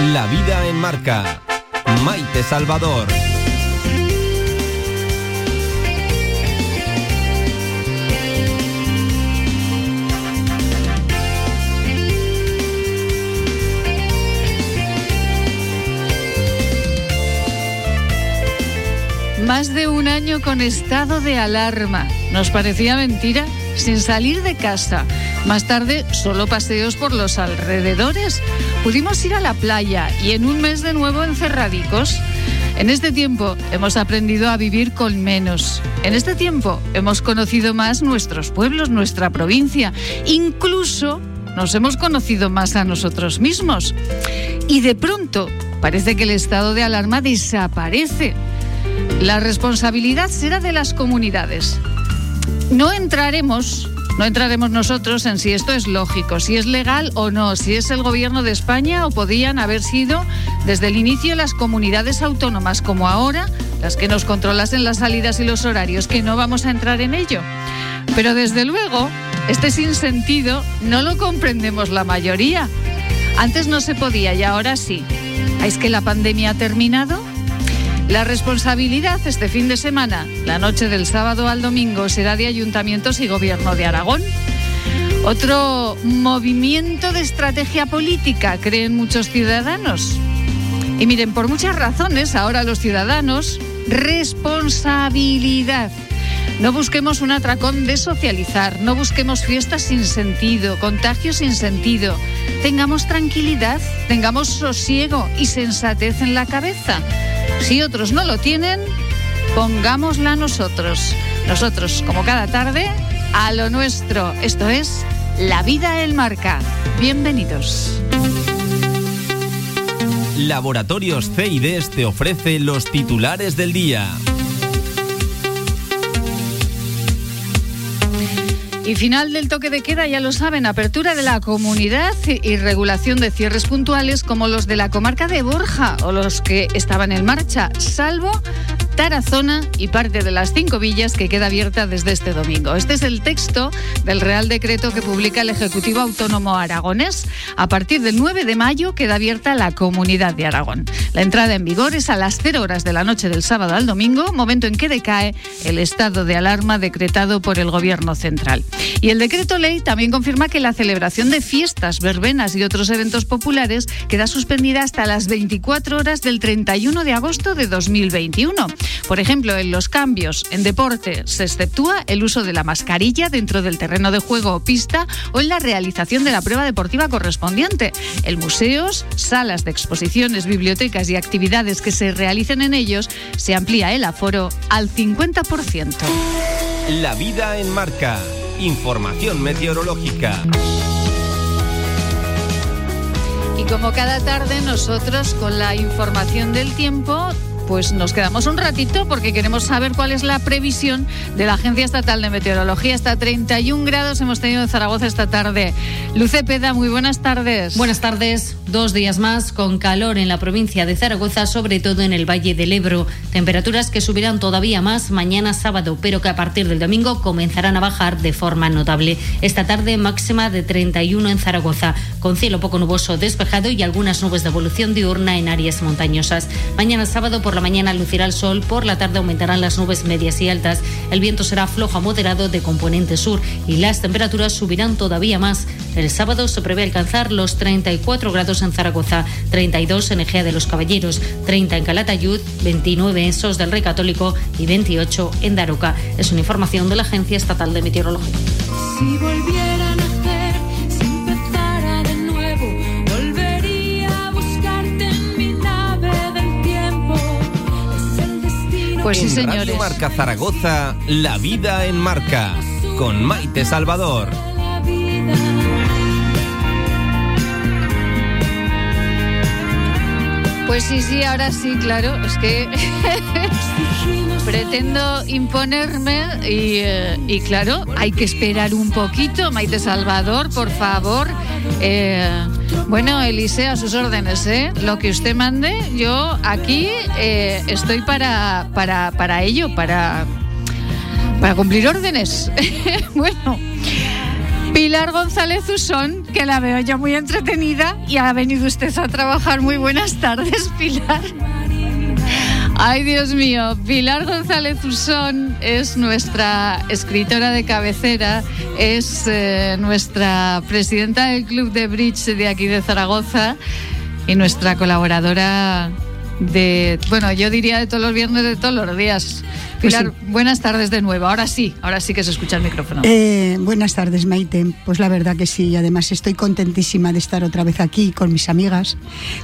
La vida en marca. Maite Salvador. Más de un año con estado de alarma. ¿Nos parecía mentira? Sin salir de casa. Más tarde, solo paseos por los alrededores. Pudimos ir a la playa y en un mes de nuevo encerradicos. En este tiempo hemos aprendido a vivir con menos. En este tiempo hemos conocido más nuestros pueblos, nuestra provincia. Incluso nos hemos conocido más a nosotros mismos. Y de pronto parece que el estado de alarma desaparece. La responsabilidad será de las comunidades. No entraremos, no entraremos nosotros en si esto es lógico, si es legal o no, si es el gobierno de España o podían haber sido desde el inicio las comunidades autónomas como ahora las que nos controlasen las salidas y los horarios, que no vamos a entrar en ello. Pero desde luego, este sinsentido no lo comprendemos la mayoría. Antes no se podía y ahora sí. ¿Es que la pandemia ha terminado? La responsabilidad este fin de semana, la noche del sábado al domingo, será de ayuntamientos y gobierno de Aragón. Otro movimiento de estrategia política, creen muchos ciudadanos. Y miren, por muchas razones, ahora los ciudadanos, responsabilidad. No busquemos un atracón de socializar, no busquemos fiestas sin sentido, contagios sin sentido. Tengamos tranquilidad, tengamos sosiego y sensatez en la cabeza. Si otros no lo tienen, pongámosla nosotros. Nosotros, como cada tarde, a lo nuestro. Esto es La Vida en Marca. Bienvenidos. Laboratorios CIDES te ofrece los titulares del día. Y final del toque de queda, ya lo saben, apertura de la comunidad y regulación de cierres puntuales como los de la comarca de Borja o los que estaban en marcha, salvo Tarazona y parte de las cinco villas que queda abierta desde este domingo. Este es el texto del Real Decreto que publica el Ejecutivo Autónomo Aragonés. A partir del 9 de mayo queda abierta la comunidad de Aragón. La entrada en vigor es a las 0 horas de la noche del sábado al domingo, momento en que decae el estado de alarma decretado por el Gobierno central. Y el decreto ley también confirma que la celebración de fiestas, verbenas y otros eventos populares queda suspendida hasta las 24 horas del 31 de agosto de 2021. Por ejemplo, en los cambios en deporte se exceptúa el uso de la mascarilla dentro del terreno de juego o pista o en la realización de la prueba deportiva correspondiente. En museos, salas de exposiciones, bibliotecas y actividades que se realicen en ellos se amplía el aforo al 50%. La vida en marca. Información meteorológica. Y como cada tarde nosotros con la información del tiempo pues nos quedamos un ratito porque queremos saber cuál es la previsión de la Agencia Estatal de Meteorología. Hasta 31 grados hemos tenido en Zaragoza esta tarde. Luce Peda, muy buenas tardes. Buenas tardes. Dos días más con calor en la provincia de Zaragoza, sobre todo en el Valle del Ebro. Temperaturas que subirán todavía más mañana sábado, pero que a partir del domingo comenzarán a bajar de forma notable. Esta tarde máxima de 31 en Zaragoza, con cielo poco nuboso despejado y algunas nubes de evolución diurna en áreas montañosas. Mañana sábado por la mañana lucirá el sol, por la tarde aumentarán las nubes medias y altas, el viento será flojo a moderado de componente sur y las temperaturas subirán todavía más. El sábado se prevé alcanzar los 34 grados en Zaragoza, 32 en Egea de los Caballeros, 30 en Calatayud, 29 en Sos del Rey Católico y 28 en Daroca. Es una información de la Agencia Estatal de Meteorología. Pues sí, en señores. Radio Marca Zaragoza, La vida en marca. Con Maite Salvador. Pues sí, sí, ahora sí, claro. Es que pretendo imponerme y, eh, y claro, hay que esperar un poquito. Maite Salvador, por favor. Eh, bueno, Eliseo, a sus órdenes, ¿eh? Lo que usted mande, yo aquí eh, estoy para, para, para ello, para, para cumplir órdenes. bueno. Pilar González Usón, que la veo yo muy entretenida y ha venido usted a trabajar. Muy buenas tardes, Pilar. Ay, Dios mío, Pilar González Usón es nuestra escritora de cabecera, es eh, nuestra presidenta del Club de Bridge de aquí de Zaragoza y nuestra colaboradora de, bueno, yo diría de todos los viernes, de todos los días. Pues Pilar, buenas tardes de nuevo. Ahora sí, ahora sí que se escucha el micrófono. Eh, buenas tardes, Maite. Pues la verdad que sí, además estoy contentísima de estar otra vez aquí con mis amigas,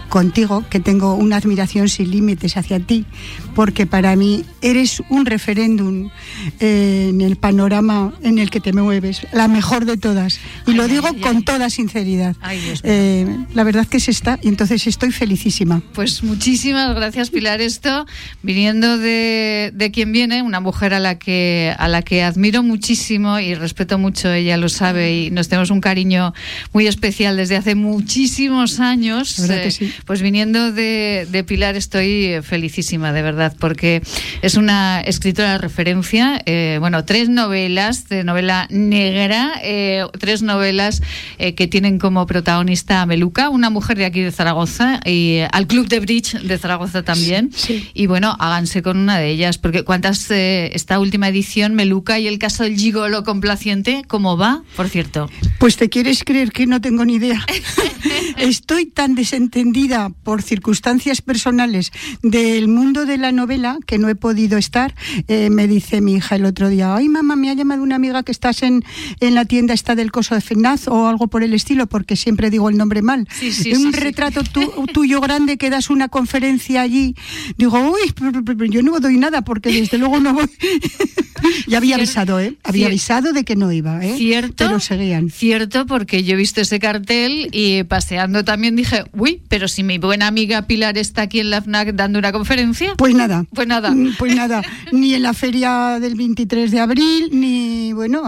contigo, que tengo una admiración sin límites hacia ti, porque para mí eres un referéndum eh, en el panorama en el que te mueves, la mejor de todas. Y Ay, lo digo ay, con ay. toda sinceridad. Eh, la verdad que es esta, y entonces estoy felicísima. Pues muchísimas gracias, Pilar. Esto viniendo de, de quien viene, una mujer a la que a la que admiro muchísimo y respeto mucho, ella lo sabe, y nos tenemos un cariño muy especial desde hace muchísimos años. Que sí. Pues viniendo de, de Pilar estoy felicísima, de verdad, porque es una escritora de referencia. eh, bueno, tres novelas de novela negra, eh, tres novelas eh, que tienen como protagonista a Meluca, una mujer de aquí de Zaragoza, y eh, al Club de Bridge de Zaragoza también. Sí. Y bueno, háganse con una de ellas, porque cuántas eh, esta última edición, Meluca y el caso del gigolo complaciente, ¿cómo va? Por cierto. Pues te quieres creer que no tengo ni idea. Estoy tan desentendida por circunstancias personales del mundo de la novela que no he podido estar. Eh, me dice mi hija el otro día, ay mamá, me ha llamado una amiga que estás en, en la tienda esta del coso de Fenaz o algo por el estilo, porque siempre digo el nombre mal. Sí, sí, un sí, retrato tu- tuyo grande que das una conferencia allí. Digo, uy, yo no doy nada porque desde luego no voy. ya había Cier- avisado, ¿eh? Había avisado de que no iba, ¿eh? Cierto. Pero seguían. Cierto, porque yo he visto ese cartel y paseando también dije, uy, pero si mi buena amiga Pilar está aquí en la FNAC dando una conferencia. Pues nada. Pues nada. Mm, Pues nada, ni en la feria del 23 de abril, ni bueno,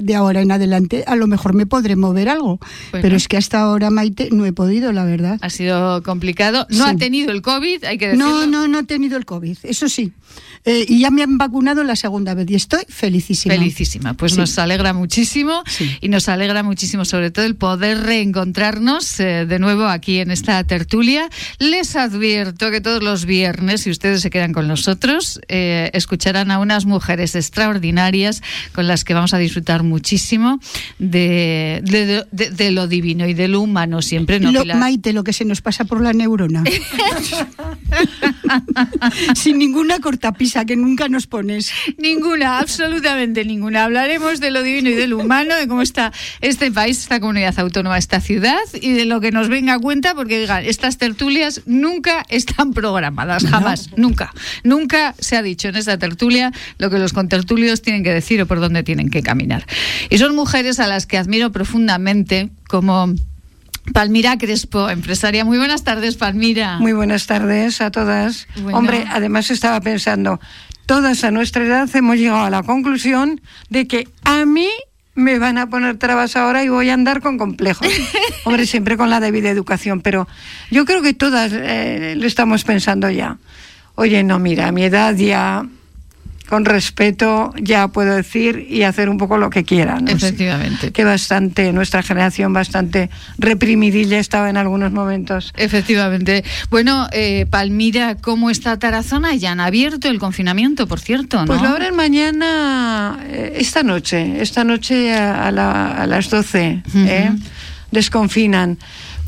de ahora en adelante a lo mejor me podré mover algo. Bueno. Pero es que hasta ahora, Maite, no he podido, la verdad. Ha sido complicado. No Sí. ha tenido el COVID, hay que decirlo. No, no, no he tenido el COVID, eso sí. Eh, y ya me han vacunado la segunda vez y estoy felicísima. Felicísima, pues Sí. nos alegra muchísimo Sí. y nos alegra muchísimo sobre todo el poder reencontrarnos eh, de nuevo aquí en esta tertulia. Les advierto que todos los viernes, si ustedes se quedan con nosotros, eh, escucharán a unas mujeres extraordinarias con las que vamos a disfrutar muchísimo de, de- de- de lo divino y de lo humano siempre. ¿no, Lo-? Maite, lo que se nos pasa por la neurona. Sin ninguna cortapisa que nunca nos pones. Ninguna, absolutamente ninguna. Hablaremos de lo divino y de lo humano, de cómo está este país, esta comunidad autónoma, esta ciudad y de lo que nos venga a cuenta, porque digan, estas tertulias nunca están programadas, jamás, nunca. Nunca se ha dicho en esta tertulia lo que los contertulios tienen que decir o por dónde tienen que caminar. Y son mujeres a las que admiro profundamente, como Palmira Crespo, empresaria. Muy buenas tardes, Palmira. Muy buenas tardes a todas. Bueno. Hombre, además estaba pensando, todas a nuestra edad hemos llegado a la conclusión de que a mí me van a poner trabas ahora y voy a andar con complejos. Hombre, siempre con la debida educación, pero yo creo que todas eh, lo estamos pensando ya. Oye, no, mira, a mi edad ya, con respeto, ya puedo decir y hacer un poco lo que quiera. ¿no? Efectivamente. Que bastante, nuestra generación bastante reprimidilla estaba en algunos momentos. Efectivamente. Bueno, eh, Palmira, ¿cómo está Tarazona? Ya han abierto el confinamiento, por cierto, ¿no? Pues lo abren mañana, eh, esta noche, esta noche a, a la- a las 12, ¿eh? Desconfinan.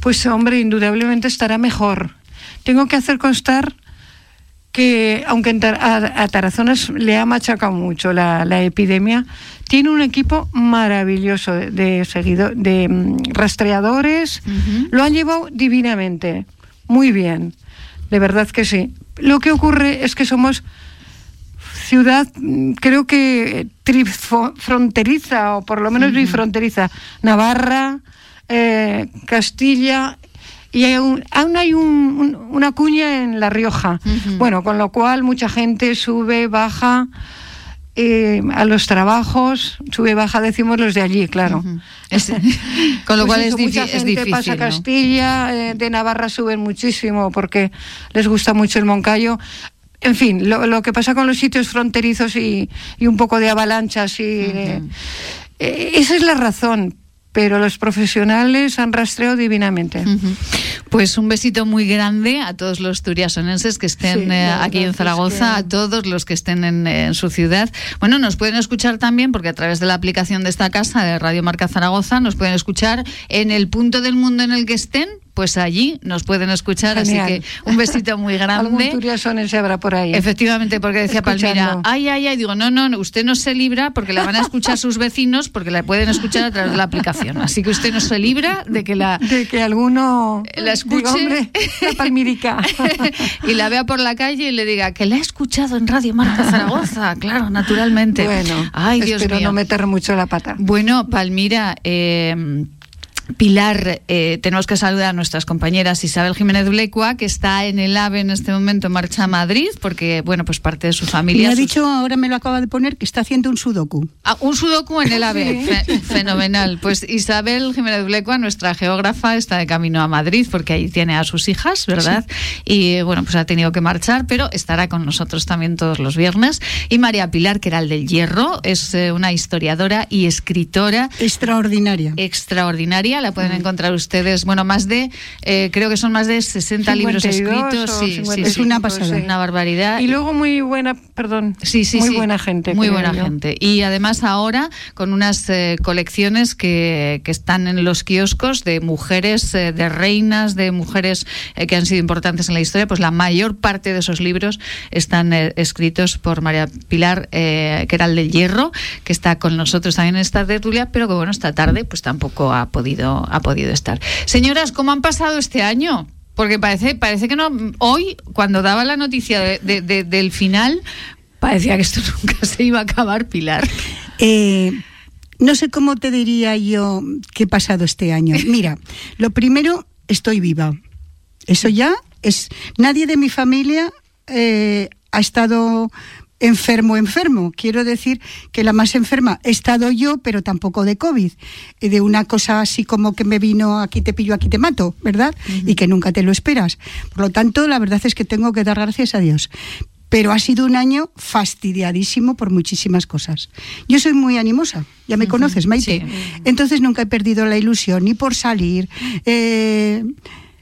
Pues hombre, indudablemente estará mejor. Tengo que hacer constar que, aunque a, a Tarazona es- le ha machacado mucho la, la epidemia, tiene un equipo maravilloso de, de seguido, de mm, rastreadores. Lo han llevado divinamente, muy bien. De verdad que sí. Lo que ocurre es que somos ciudad, mm, creo que trifronteriza, o por lo menos bifronteriza. Navarra, eh, Castilla, y un- aún hay un- un- una cuña en La Rioja. Bueno, con lo cual mucha gente sube, baja. eh, a los trabajos, sube, baja, decimos los de allí, claro. Es- con lo Pues cual eso, es, mucha es gente difícil. pasa ¿no? Castilla, eh, de Navarra suben muchísimo porque les gusta mucho el Moncayo. En fin, lo, lo que pasa con los sitios fronterizos y, y un poco de avalanchas y eh, esa es la razón. Pero los profesionales han rastreado divinamente. Pues un besito muy grande a todos los turiasonenses que estén Sí, eh, aquí en es Zaragoza, que- a todos los que estén en, en su ciudad. Bueno, nos pueden escuchar también, porque a través de la aplicación de esta casa, de Radio Marca Zaragoza, nos pueden escuchar en el punto del mundo en el que estén, pues allí nos pueden escuchar. Genial. Así que un besito muy Algún grande. turiasonense habrá por ahí. Efectivamente, porque decía Palmira, ay, ay, ay, digo, no, no, no, usted no se libra porque la van a escuchar sus vecinos porque la pueden escuchar a través de la aplicación. Así que usted no se libra de que la, De que alguno La escuche. "Hombre, la palmirica. y la vea por la calle y le diga que la he escuchado en Radio Marca Zaragoza, claro, naturalmente. bueno, Ay, Dios espero mío. no meter mucho la pata. Bueno, Palmira, eh, Pilar, eh, tenemos que saludar a nuestras compañeras Isabel Jiménez Blecua, que está en el AVE en este momento en marcha a Madrid, porque, bueno, pues parte de su Me familia. ha sus- dicho, ahora me lo acaba de poner, que está haciendo un sudoku. Ah, un sudoku en el AVE, Fe- fenomenal. Pues Isabel Jiménez Blecua, nuestra geógrafa, está de camino a Madrid porque ahí tiene a sus hijas, ¿verdad? Y bueno, pues ha tenido que marchar, pero estará con nosotros también todos los viernes. Y María Pilar, que era el del Hierro, es eh, una historiadora y escritora Extraordinaria. extraordinaria. La pueden encontrar ustedes, bueno, más de, eh, creo que son más de 60 libros 52 escritos. Sí, sí, 55, sí. Es una pasada. sí. Una barbaridad. Y luego muy buena, perdón, Sí, sí, muy sí. buena gente. Muy buena yo. gente. Y además ahora con unas eh, colecciones que, que están en los kioscos de mujeres, eh, de reinas, de mujeres eh, que han sido importantes en la historia, pues la mayor parte de esos libros están eh, escritos por María Pilar, eh, que era el del Hierro, que está con nosotros también en esta tertulia, pero que bueno, esta tarde pues tampoco ha podido, ha podido estar. Señoras, ¿cómo han pasado este año? Porque parece, parece que no. Hoy, cuando daba la noticia de- de- de- del final, parecía que esto nunca se iba a acabar, Pilar. Eh, no sé cómo te diría yo qué he pasado este año. Mira, lo primero, estoy viva. Eso ya es. Nadie de mi familia eh, ha estado enfermo, enfermo. Quiero decir que la más enferma he estado yo, pero tampoco de COVID. De una cosa así como que me vino aquí te pillo, aquí te mato, ¿verdad? Y que nunca te lo esperas. Por lo tanto, la verdad es que tengo que dar gracias a Dios. Pero ha sido un año fastidiadísimo por muchísimas cosas. Yo soy muy animosa, ya me conoces, Maite. sí. Entonces nunca he perdido la ilusión ni por salir. Eh,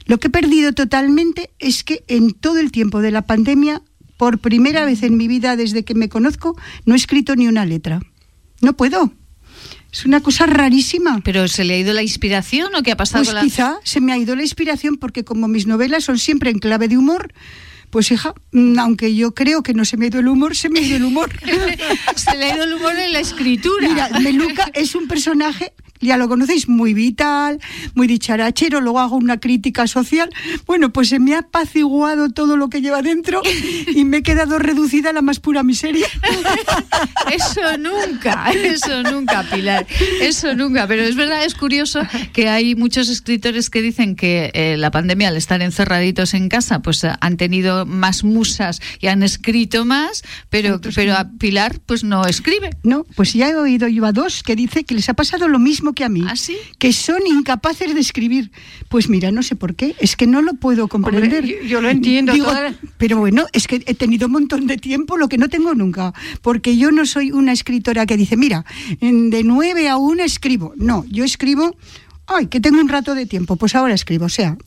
lo que he perdido totalmente es que en todo el tiempo de la pandemia, por primera vez en mi vida desde que me conozco, no he escrito ni una letra. No puedo. Es una cosa rarísima. ¿Pero se le ha ido la inspiración o qué ha pasado Pues con la.? quizá se me ha ido la inspiración porque como mis novelas son siempre en clave de humor, pues hija, mm, aunque yo creo que no se me ha ido el humor, se me ha ido el humor. se le ha ido el humor en la escritura. Mira, Meluca es un personaje, ya lo conocéis, muy vital, muy dicharachero, luego hago una crítica social. Bueno, pues se me ha apaciguado todo lo que lleva dentro y me he quedado reducida a la más pura miseria. Eso nunca, eso nunca, Pilar, eso nunca. Pero es verdad, es curioso que hay muchos escritores que dicen que eh, la pandemia, al estar encerraditos en casa, pues eh, han tenido más musas y han escrito más, pero, pero a Pilar pues no escribe. No, pues ya he oído yo a dos que dice que les ha pasado lo mismo que a mí. ¿Ah, sí? Que son incapaces de escribir. Pues mira, no sé por qué, es que no lo puedo comprender. yo- yo lo entiendo, Digo, toda- pero bueno, es que he tenido un montón de tiempo, lo que no tengo nunca. Porque yo no soy una escritora que dice, mira, de nueve a una escribo. No, yo escribo, ay, que tengo un rato de tiempo, pues ahora escribo. O sea,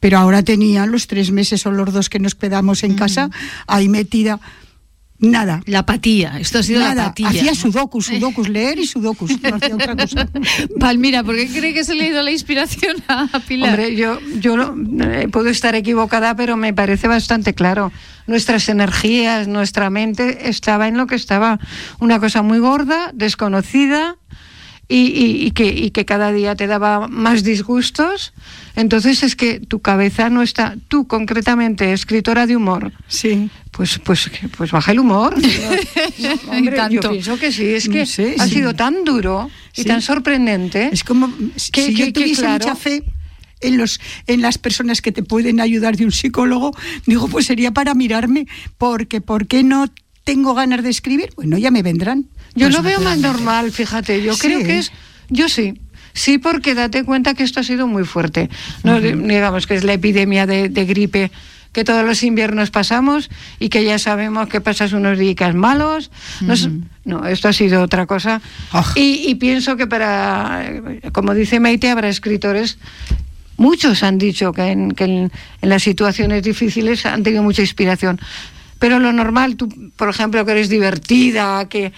pero ahora tenía los tres meses o los dos que nos quedamos en casa, ahí metida. Nada, La apatía, esto ha sido la Nada, apatía. hacía sudokus, sudokus, leer y sudokus, no hacía otra cosa. Palmira, ¿por qué cree que se le ha ido la inspiración a Pilar? Hombre, yo, yo eh, puedo estar equivocada, pero me parece bastante claro. Nuestras energías, nuestra mente estaba en lo que estaba. Una cosa muy gorda, desconocida y, y- y que, y que cada día te daba más disgustos. Entonces es que tu cabeza no está, tú concretamente, escritora de humor, Sí. pues, pues, pues baja el humor. No, hombre, tanto. Yo pienso que sí, es que No sé, ha sí. sido tan duro y Sí. tan sorprendente. Es como Que- si que- yo que tuviese claro. mucha fe en los en las personas que te pueden ayudar de un psicólogo, digo, pues sería para mirarme, porque ¿por qué no tengo ganas de escribir? Bueno, ya me vendrán. Yo Pues lo veo más normal, fíjate. Yo Sí. creo que es. Yo sí. Sí, porque date cuenta que esto ha sido muy fuerte. No digamos que es la epidemia de, de gripe que todos los inviernos pasamos y que ya sabemos que pasas unos días malos. No, es- no, esto ha sido otra cosa. Ah. Y, y pienso que para, como dice Maite, habrá escritores Muchos han dicho que, en, que en, en las situaciones difíciles han tenido mucha inspiración. Pero lo normal, tú, por ejemplo, que eres divertida, que,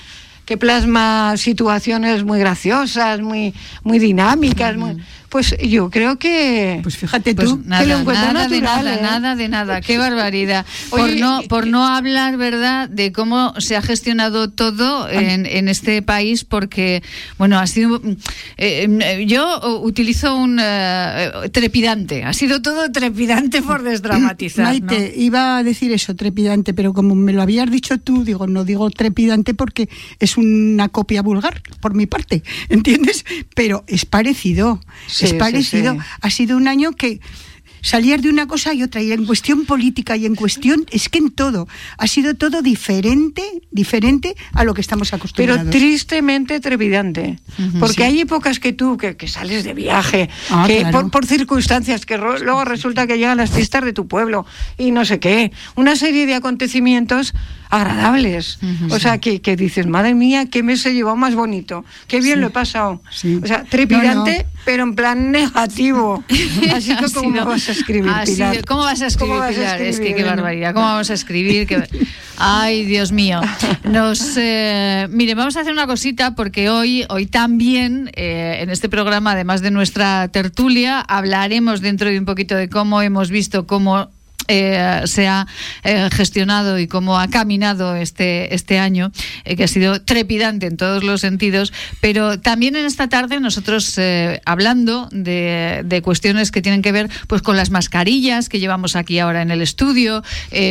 que plasma situaciones muy graciosas, muy, muy dinámicas, muy- pues yo creo que... Pues fíjate Pues tú. que lo nada, encuentro nada de nada, ¿eh? nada de nada. Qué barbaridad. Por no, por no hablar, ¿verdad?, de cómo se ha gestionado todo en, en este país, porque, bueno, ha sido. eh, eh, yo utilizo un eh, trepidante. Ha sido todo trepidante por desdramatizar. ¿no? Maite, iba a decir eso, trepidante, pero como me lo habías dicho tú, digo, no digo trepidante porque es una copia vulgar, por mi parte, ¿entiendes? Pero es parecido, Sí, es parecido. sí. Ha sido un año que salías de una cosa y otra, y en cuestión política y en cuestión, es que en todo, ha sido todo diferente, diferente a lo que estamos Pero acostumbrados. tristemente trepidante. porque sí. hay épocas que tú, que, que sales de viaje, Ah, que claro. por, por circunstancias, que ro- luego resulta que llegan las fiestas de tu pueblo y no sé qué. Una serie de acontecimientos agradables. O sea, que, que dices, madre mía, qué mes he llevado más bonito. Qué bien Sí. lo he pasado. Sí. O sea, trepidante, No, no. pero en plan negativo. Así que, ¿cómo vas a escribir, Pilar? ¿Cómo vas a escribir. Es que qué barbaridad. ¿Cómo vamos a escribir? Qué- Ay, Dios mío. Nos, eh, mire, vamos a hacer una cosita porque hoy, hoy también eh, en este programa, además de nuestra tertulia, hablaremos dentro de un poquito de cómo hemos visto cómo eh, se ha eh, gestionado y cómo ha caminado este, este año, eh, que ha sido trepidante en todos los sentidos, pero también en esta tarde nosotros hablando de, de cuestiones que tienen que ver pues con las mascarillas que llevamos aquí ahora en el estudio,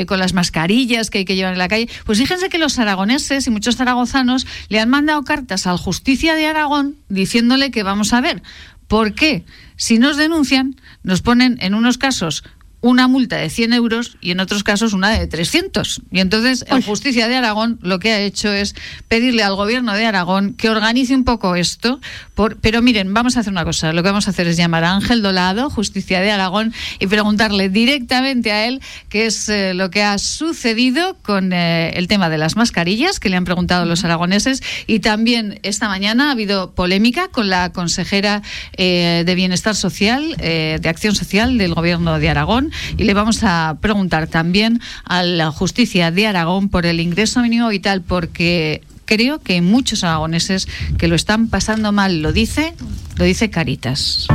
con las mascarillas que hay que llevar en la calle, pues fíjense que los aragoneses y muchos zaragozanos le han mandado cartas al Justicia de Aragón diciéndole que vamos a ver, ¿por qué? Si nos denuncian, nos ponen en unos casos una multa de 100 euros y en otros casos una de 300. Y entonces el Justicia de Aragón lo que ha hecho es pedirle al gobierno de Aragón que organice un poco esto. Por, pero miren, vamos a hacer una cosa. Lo que vamos a hacer es llamar a Ángel Dolado, Justicia de Aragón, y preguntarle directamente a él qué es eh, lo que ha sucedido con eh, el tema de las mascarillas que le han preguntado los aragoneses. Y también esta mañana ha habido polémica con la consejera eh, de Bienestar Social, eh, de Acción Social del Gobierno de Aragón. Y le vamos a preguntar también a la justicia de Aragón por el ingreso mínimo vital, porque creo que hay muchos aragoneses que lo están pasando mal. Lo dice, lo dice Caritas.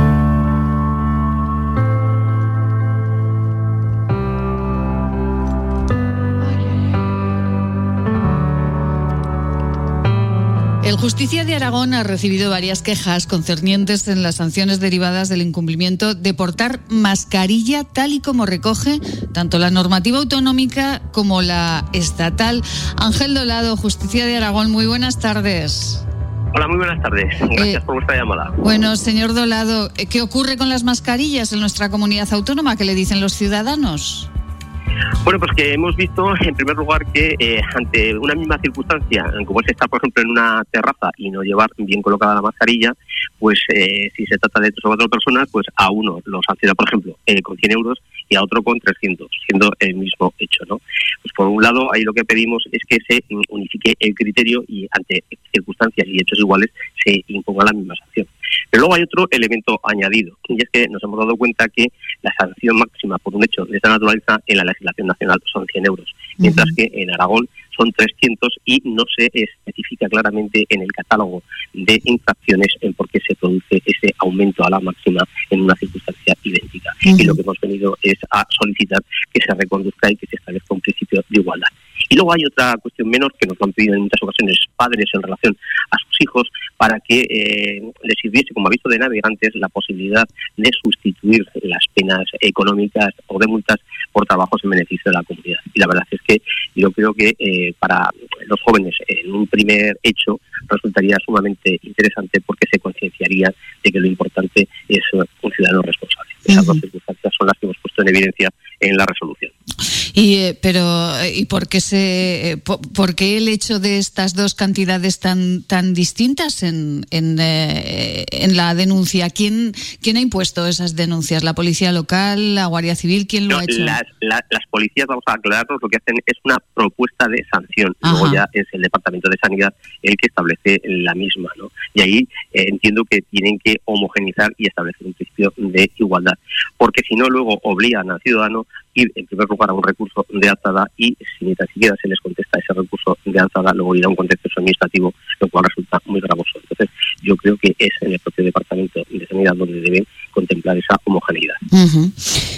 Justicia de Aragón ha recibido varias quejas concernientes en las sanciones derivadas del incumplimiento de portar mascarilla tal y como recoge tanto la normativa autonómica como la estatal. Ángel Dolado, Justicia de Aragón, muy buenas tardes. Hola, muy buenas tardes. Gracias Eh, por vuestra llamada. Bueno, señor Dolado, ¿qué ocurre con las mascarillas en nuestra comunidad autónoma? ¿Qué le dicen los ciudadanos? Bueno, pues que hemos visto, en primer lugar, que eh, ante una misma circunstancia, como es estar, por ejemplo, en una terraza y no llevar bien colocada la mascarilla, pues eh, si se trata de tres o cuatro personas, pues a uno lo sanciona, por ejemplo, eh, con 100 euros y a otro con 300, siendo el mismo hecho, ¿no? Pues por un lado, ahí lo que pedimos es que se unifique el criterio y ante circunstancias y hechos iguales se imponga la misma sanción. Pero luego hay otro elemento añadido, y es que nos hemos dado cuenta que la sanción máxima por un hecho de esta naturaleza en la legislación nacional son 100 euros, mientras que en Aragón son 300 y no se especifica claramente en el catálogo de infracciones en por qué se produce ese aumento a la máxima en una circunstancia idéntica. Y lo que hemos venido es a solicitar que se reconduzca y que se establezca un principio de igualdad. Y luego hay otra cuestión menor que nos lo han pedido en muchas ocasiones padres en relación a sus hijos para que eh, les sirviese como aviso de navegantes la posibilidad de sustituir las penas económicas o de multas por trabajos en beneficio de la comunidad. Y la verdad es que yo creo que eh, para los jóvenes en un primer hecho resultaría sumamente interesante porque se concienciaría de que lo importante es un ciudadano responsable. Esas dos circunstancias son las que hemos puesto en evidencia en la resolución. Y, eh, pero, eh, ¿y por qué, se, eh, po- por qué el hecho de estas dos cantidades tan, tan distintas en, en, eh, en la denuncia? ¿Quién, ¿Quién ha impuesto esas denuncias? ¿La policía local, la Guardia Civil? ¿Quién lo No, ha hecho? las, la- las policías, vamos a aclararnos, lo que hacen es una propuesta de sanción. Ajá. Luego ya es el Departamento de Sanidad el que establece la misma. ¿no? Y ahí eh, entiendo que tienen que homogenizar y establecer un principio de igualdad. Porque si no, luego obligan al ciudadano ir en primer lugar a un recurso de alzada y si ni tan siquiera se les contesta ese recurso de alzada, luego ir a un contexto administrativo, lo cual resulta muy gravoso. Entonces, yo creo que es en el propio Departamento de Sanidad donde deben contemplar esa homogeneidad.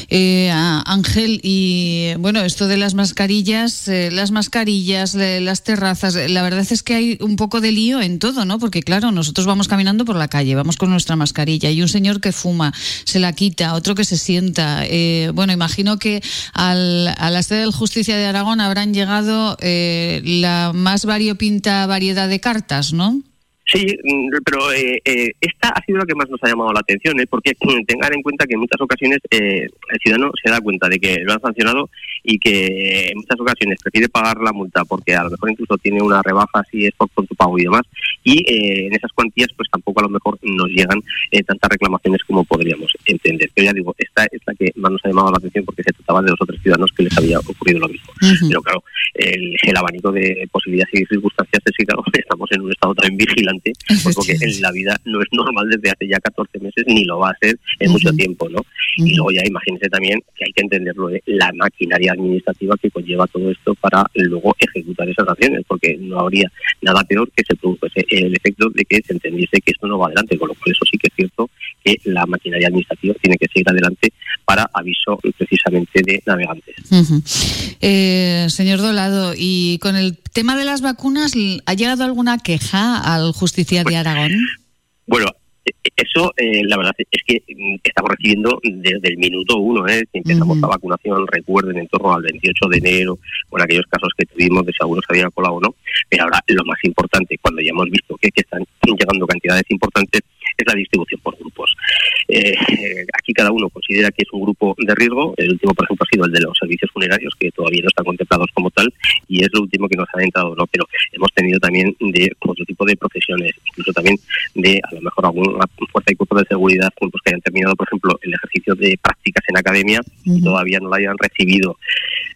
Eh, Ángel, y bueno, esto de las mascarillas, eh, las mascarillas, eh, las terrazas, eh, la verdad es que hay un poco de lío en todo, ¿no? Porque claro, nosotros vamos caminando por la calle, vamos con nuestra mascarilla y un señor que fuma, se la quita, otro que se sienta. Eh, bueno, imagino que al, a la sede del Justicia de Aragón habrán llegado eh, la más variopinta variedad de cartas, ¿no? Sí, mm, pero eh, eh, esta ha sido la que más nos ha llamado la atención, ¿eh? porque tengan en cuenta que en muchas ocasiones eh, el ciudadano se da cuenta de que lo han sancionado y que en muchas ocasiones prefiere pagar la multa porque a lo mejor incluso tiene una rebaja si es por pronto pago y demás, y eh, en esas cuantías pues tampoco a lo mejor nos llegan eh, tantas reclamaciones como podríamos entender. Pero ya digo, esta es la que más nos ha llamado la atención porque se trataba de los otros ciudadanos que les había ocurrido lo mismo. Pero claro, el, el abanico de posibilidades y circunstancias es que claro, estamos en un estado también vigilante, pues porque en la vida no es normal desde hace ya 14 meses, ni lo va a ser en mucho tiempo, ¿no? Y luego ya imagínense también que hay que entenderlo de la maquinaria administrativa que conlleva todo esto para luego ejecutar esas acciones, porque no habría nada peor que se produjese el efecto de que se entendiese que esto no va adelante, con lo cual eso sí que es cierto que la maquinaria administrativa tiene que seguir adelante para aviso precisamente de navegantes. Eh, señor Dolado, y con el tema de las vacunas, ¿ha llegado alguna queja al Justicia de Aragón? Bueno, eh, eso eh, la verdad es que mm, estamos recibiendo desde el minuto uno, ¿eh? que empezamos la vacunación, recuerden, en torno al 28 de enero, con aquellos casos que tuvimos de si algunos se habían colado o no. Pero ahora lo más importante, cuando ya hemos visto que, que están llegando cantidades importantes, es la distribución por grupos. Eh, eh, aquí cada uno considera que es un grupo de riesgo. El último, por ejemplo, ha sido el de los servicios funerarios, que todavía no están contemplados como tal, y es lo último que nos ha entrado, ¿no? Pero hemos tenido también de otro tipo de profesiones, incluso también de a lo mejor alguna fuerza y cuerpo de seguridad pues, que hayan terminado, por ejemplo, el ejercicio de prácticas en academia y Ujú. todavía no la hayan recibido.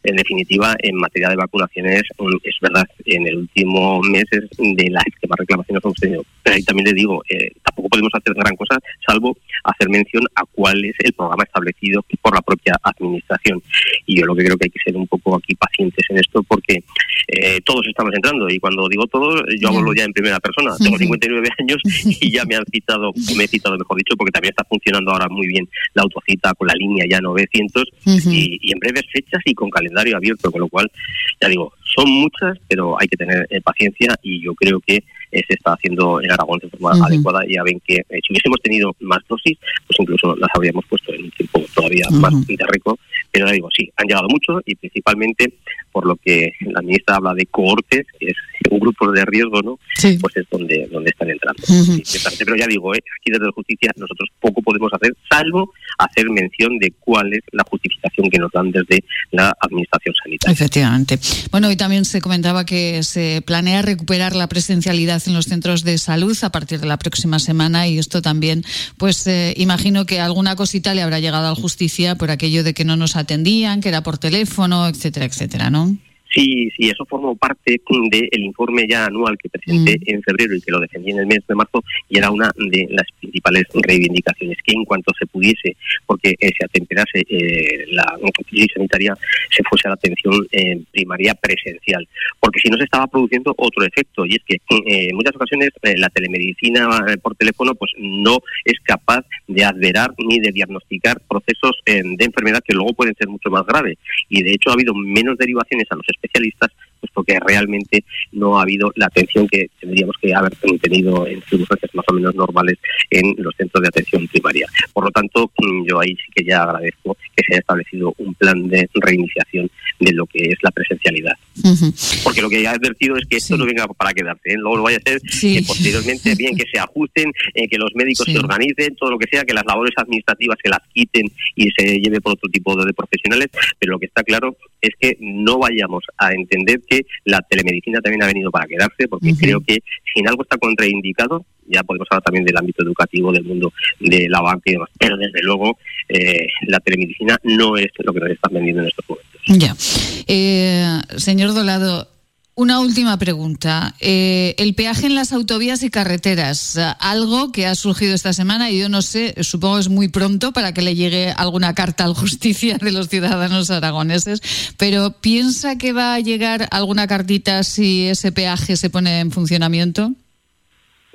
En definitiva, en materia de vacunaciones, mm, es verdad, en el último mes es de las que más reclamaciones hemos tenido. Pero ahí también le digo, eh, tampoco podemos hacer gran cosa, salvo hacer mención a cuál es el programa establecido por la propia administración. Y yo lo que creo que hay que ser un poco aquí pacientes en esto, porque eh, todos estamos entrando. Y cuando digo todos, yo hablo ya en primera persona. Tengo Ujú. 59 años y ya me han citado, me he citado, mejor dicho, porque también está funcionando ahora muy bien la autocita con la línea ya 900 Ujú. y, y en breves fechas y con calendario abierto, con lo cual, ya digo, son muchas, pero hay que tener eh, paciencia y yo creo que se está haciendo en Aragón de forma adecuada. Ya ven que eh, si hubiésemos tenido más dosis, pues incluso las habríamos puesto en un tiempo todavía más de récord. Pero digo, sí, han llegado mucho y principalmente por lo que la ministra habla de cohortes, que es un grupo de riesgo, ¿no? Sí. Pues es donde, donde están entrando. Ciertamente. Pero ya digo, eh, aquí desde la justicia nosotros poco podemos hacer, salvo hacer mención de cuál es la justificación que nos dan desde la administración sanitaria. Efectivamente. Bueno, hoy también se comentaba que se planea recuperar la presencialidad en los centros de salud a partir de la próxima semana y esto también, pues eh, imagino que alguna cosita le habrá llegado al justicia por aquello de que no nos atendían, que era por teléfono, etcétera, etcétera, ¿no? Sí, sí, eso formó parte del informe ya anual que presenté en febrero y que lo defendí en el mes de marzo y era una de las principales reivindicaciones, que en cuanto se pudiese, porque eh, se atemperase eh, la crisis sanitaria, se fuese a la atención eh, primaria presencial, porque si no se estaba produciendo otro efecto y es que eh, en muchas ocasiones eh, la telemedicina por teléfono pues no es capaz de adverar ni de diagnosticar procesos de enfermedad que luego pueden ser mucho más graves. Y de hecho ha habido menos derivaciones a los especialistas especialistas pues porque realmente no ha habido la atención que tendríamos que haber tenido en circunstancias más o menos normales en los centros de atención primaria. Por lo tanto, mm, yo ahí sí que ya agradezco que se haya establecido un plan de reiniciación de lo que es la presencialidad. Porque lo que ya he advertido es que esto Sí. no venga para quedarse. ¿eh? Luego lo vaya a ser Sí. que posteriormente, bien, que se ajusten, eh, que los médicos Sí. se organicen, todo lo que sea, que las labores administrativas se las quiten y se lleve por otro tipo de profesionales. Pero lo que está claro es que no vayamos a entender que la telemedicina también ha venido para quedarse, porque creo que si en algo está contraindicado, ya podemos hablar también del ámbito educativo, del mundo de la banca y demás. Pero desde luego, eh, la telemedicina no es lo que nos están vendiendo en estos momentos. Ya. Eh, señor Dolado, una última pregunta. Eh, el peaje en las autovías y carreteras, algo que ha surgido esta semana y yo no sé, supongo es muy pronto para que le llegue alguna carta al justicia de los ciudadanos aragoneses, pero ¿piensa que va a llegar alguna cartita si ese peaje se pone en funcionamiento?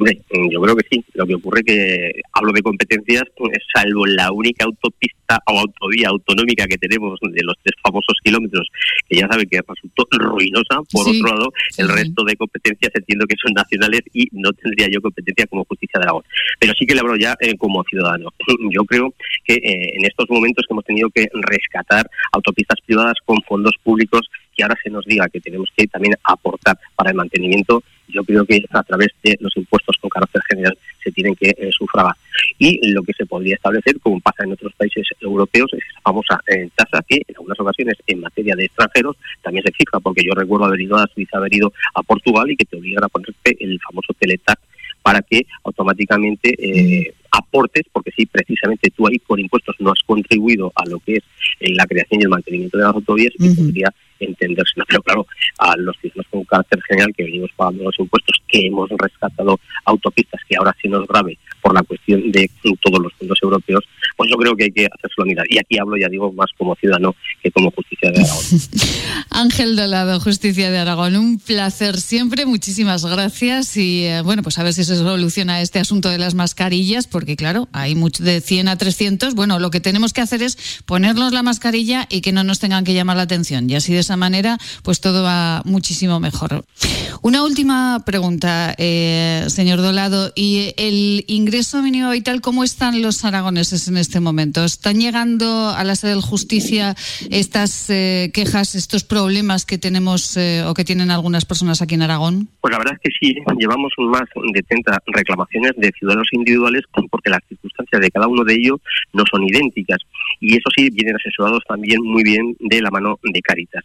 Mm, yo creo que sí. Lo que ocurre que hablo de competencias, pues, salvo la única autopista o autovía autonómica que tenemos de los tres famosos kilómetros, que ya saben que resultó ruinosa. Por Sí, otro lado, el sí. resto de competencias entiendo que son nacionales y no tendría yo competencia como justicia de Aragón. Pero sí que le hablo ya eh, como ciudadano. Yo creo que eh, en estos momentos que hemos tenido que rescatar autopistas privadas con fondos públicos, que ahora se nos diga que tenemos que también aportar para el mantenimiento, yo creo que a través de los impuestos con carácter general se tienen que eh, sufragar. Y lo que se podría establecer, como pasa en otros países europeos, es esa famosa eh, tasa que en algunas ocasiones en materia de extranjeros también se fija, porque yo recuerdo haber ido a Suiza, haber ido a Portugal y que te obligan a ponerte el famoso teletac para que automáticamente eh, aportes, porque sí, precisamente tú ahí con impuestos no has contribuido a lo que es eh, la creación y el mantenimiento de las autovías y Ujú. podría entenderse. Pero claro, a los ciudadanos con carácter general que venimos pagando los impuestos, que hemos rescatado autopistas, que ahora se nos grave por la cuestión de todos los fondos europeos, pues yo creo que hay que hacérselo mirar. Y aquí hablo, ya digo, más como ciudadano que como justicia de Aragón. Ángel Dolado, Justicia de Aragón, un placer siempre, muchísimas gracias y eh, bueno, pues a ver si se soluciona este asunto de las mascarillas, porque claro, hay mucho de 100 a 300, bueno, lo que tenemos que hacer es ponernos la mascarilla y que no nos tengan que llamar la atención y así de esa manera pues todo va muchísimo mejor. Una última pregunta, eh, señor Dolado, ¿y el ingreso mínimo vital cómo están los aragoneses en este momento? ¿Están llegando a la sede de justicia estas eh, quejas, estos problemas que tenemos eh, o que tienen algunas personas aquí en Aragón? Pues la verdad es que sí, llevamos más de 30 reclamaciones de ciudadanos individuales porque las circunstancias de cada uno de ellos no son idénticas. Y eso sí, vienen asesorados también muy bien de la mano de Caritas.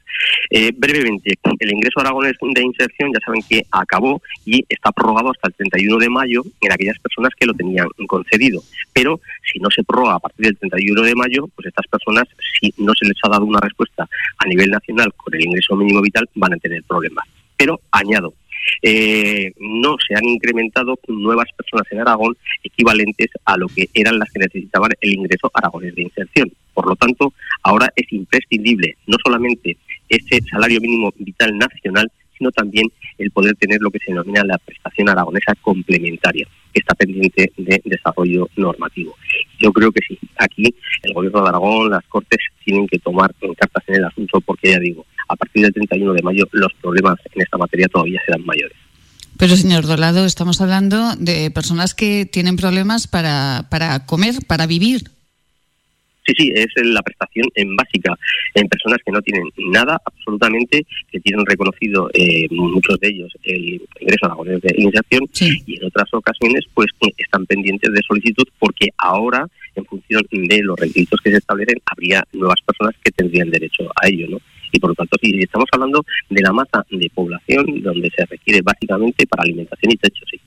Eh, brevemente, el ingreso aragonés de inserción ya saben que acabó y está prorrogado hasta el 31 de mayo en aquellas personas que lo tenían concedido. Pero si no se prorroga a partir del 31 de mayo, pues estas personas, si no se les ha dado una respuesta a nivel nacional con el ingreso mínimo vital, van a tener problemas. Pero añado, eh, no se han incrementado nuevas personas en Aragón equivalentes a lo que eran las que necesitaban el ingreso aragonés de inserción. Por lo tanto, ahora es imprescindible no solamente ese salario mínimo vital nacional, sino también el poder tener lo que se denomina la prestación aragonesa complementaria, que está pendiente de desarrollo normativo. Yo creo que sí, aquí el Gobierno de Aragón, las Cortes, tienen que tomar cartas en el asunto porque, ya digo, a partir del 31 de mayo los problemas en esta materia todavía serán mayores. Pero, señor Dolado, estamos hablando de personas que tienen problemas para, para comer, para vivir. Sí, sí, es la prestación en básica en personas que no tienen nada absolutamente, que tienen reconocido eh, muchos de ellos el ingreso aragonés de inserción Sí. y en otras ocasiones pues están pendientes de solicitud porque ahora en función de los requisitos que se establecen habría nuevas personas que tendrían derecho a ello, ¿no? Y por lo tanto, sí, estamos hablando de la masa de población donde se requiere básicamente para alimentación y techo, sí.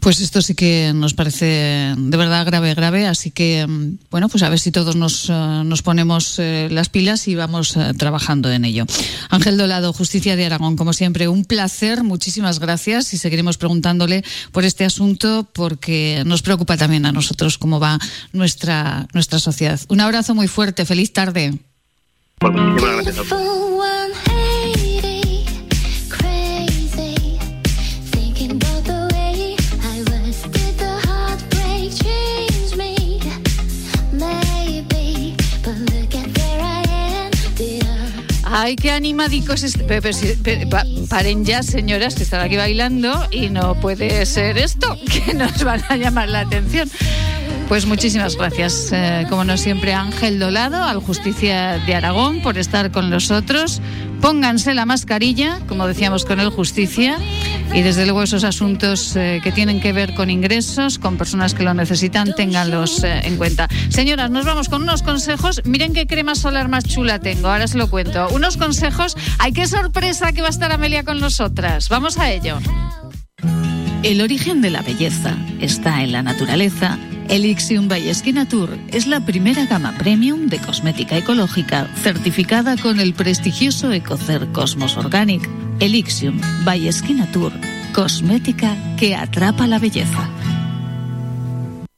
Pues esto sí que nos parece de verdad grave, grave. Así que, mm, bueno, pues a ver si todos nos, eh, nos ponemos eh, las pilas y vamos eh, trabajando en ello. Ángel Dolado, Justicia de Aragón, como siempre, un placer. Muchísimas gracias y seguiremos preguntándole por este asunto porque nos preocupa también a nosotros cómo va nuestra, nuestra sociedad. Un abrazo muy fuerte. Feliz tarde. Pues muchísimas gracias Ay, qué animadicos. paren ya, señoras, que están aquí bailando y no puede ser esto, que nos van a llamar la atención. Pues muchísimas gracias, eh, como no siempre, Ángel Dolado, al Justicia de Aragón, por estar con nosotros. Pónganse la mascarilla, como decíamos con el Justicia, y desde luego esos asuntos eh, que tienen que ver con ingresos, con personas que lo necesitan, ténganlos eh, en cuenta. Señoras, nos vamos con unos consejos. Miren qué crema solar más chula tengo, ahora se lo cuento. Unos consejos. ¡Ay, qué sorpresa que va a estar Amelia con nosotras! Vamos a ello. El origen de la belleza está en la naturaleza. Elixium by Tour es la primera gama premium de cosmética ecológica certificada con el prestigioso Ecocer Cosmos Organic. Elixium by Tour, cosmética que atrapa la belleza.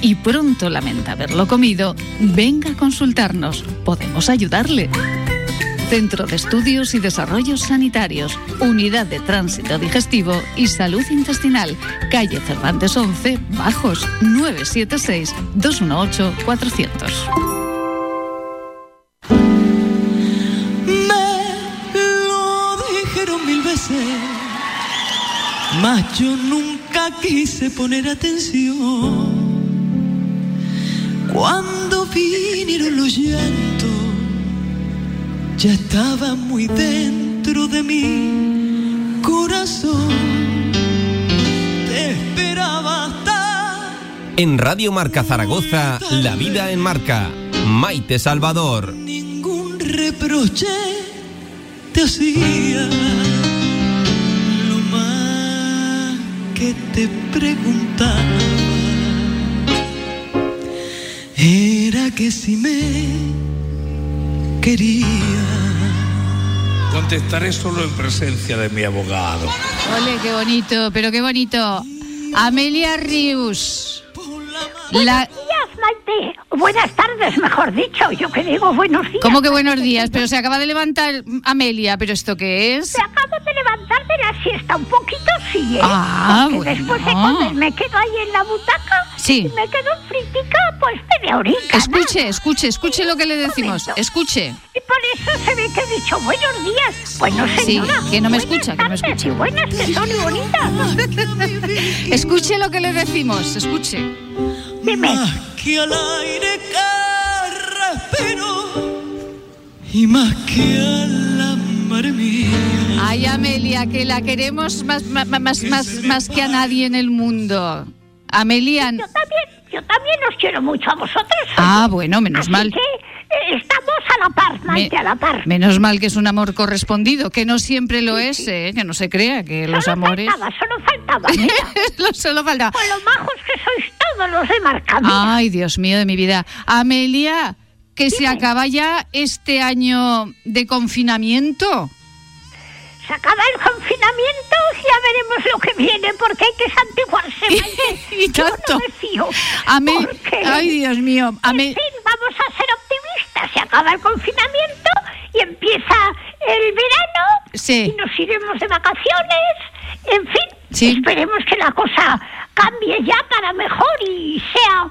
y pronto lamenta haberlo comido, venga a consultarnos. Podemos ayudarle. Centro de Estudios y Desarrollos Sanitarios, Unidad de Tránsito Digestivo y Salud Intestinal, calle Cervantes 11, Bajos, 976-218-400. Me lo dijeron mil veces, mas yo nunca quise poner atención. Cuando vinieron los llantos, ya estaba muy dentro de mi corazón. Te esperaba hasta En Radio Marca Zaragoza, La Vida en Marca. Maite Salvador. ningún reproche te hacía. Lo más que te preguntaba era que si me quería. Contestaré solo en presencia de mi abogado. Ole, qué bonito, pero qué bonito. Amelia Rius. La... días, Maite. Buenas tardes, mejor dicho. Yo que digo buenos días. ¿Cómo que buenos días? Pero se acaba de levantar Amelia, ¿pero esto qué es? Me acabo de levantar de la siesta un poquito, sí, ¿eh? Ah, Porque bueno. después de comer me quedo ahí en la butaca Sí. y me quedo fritica, pues media horica. Escuche, escuche, escuche lo que le decimos. Escuche. Y por eso se ve que he dicho buenos días. Pues no, Sí, señora. que no me escucha, que no me escucha. Y buenas que son y bonitas. Escuche lo que le decimos, escuche. Dime. Más que al aire que respiro y más que a la mar. Ay, Amelia, que la queremos más, más, más, más, más que a nadie en el mundo. Amelia. Yo también, yo también os quiero mucho a vosotros. Ah, bueno, menos Así mal. que eh, estamos a la par, Maite, a la par. Menos mal que es un amor correspondido, que no siempre lo es, ¿eh? que no se crea que los solo amores. faltaba, solo faltaba. mira. Lo- Solo falta. Con lo majos que sois todos los de marca. mira. Ay, Dios mío de mi vida. Amelia, que se acaba ya este año de confinamiento. Se acaba el confinamiento y ya veremos lo que viene, porque hay que santiguarse, Maite. Y Yo tanto. no me fío. Ame- porque- Ay, Dios mío. Ame- En fin, vamos a ser optimistas. Se acaba el confinamiento y empieza el verano Sí. y nos iremos de vacaciones. En fin, Sí. esperemos que la cosa cambie ya para mejor y sea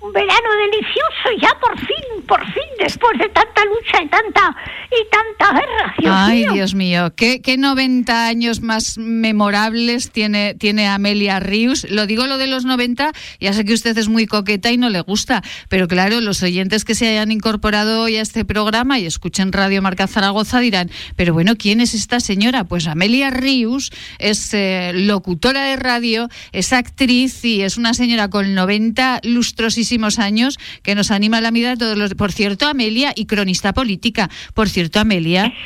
un verano delicioso ya por fin, por fin, después de tanta lucha y tanta y tanta guerra. Dios Ay, mío. Dios mío, ¿Qué, qué 90 años más memorables tiene, tiene Amelia Rius. Lo digo lo de los 90, ya sé que usted es muy coqueta y no le gusta, pero claro, los oyentes que se hayan incorporado hoy a este programa y escuchen Radio Marca Zaragoza dirán, pero bueno, ¿quién es esta señora? Pues Amelia Rius es eh, locutora de radio, es actriz y es una señora con 90 lustrosísimos años que nos anima a la vida todos los... Por cierto, Amelia, y cronista política. Por cierto, Amelia...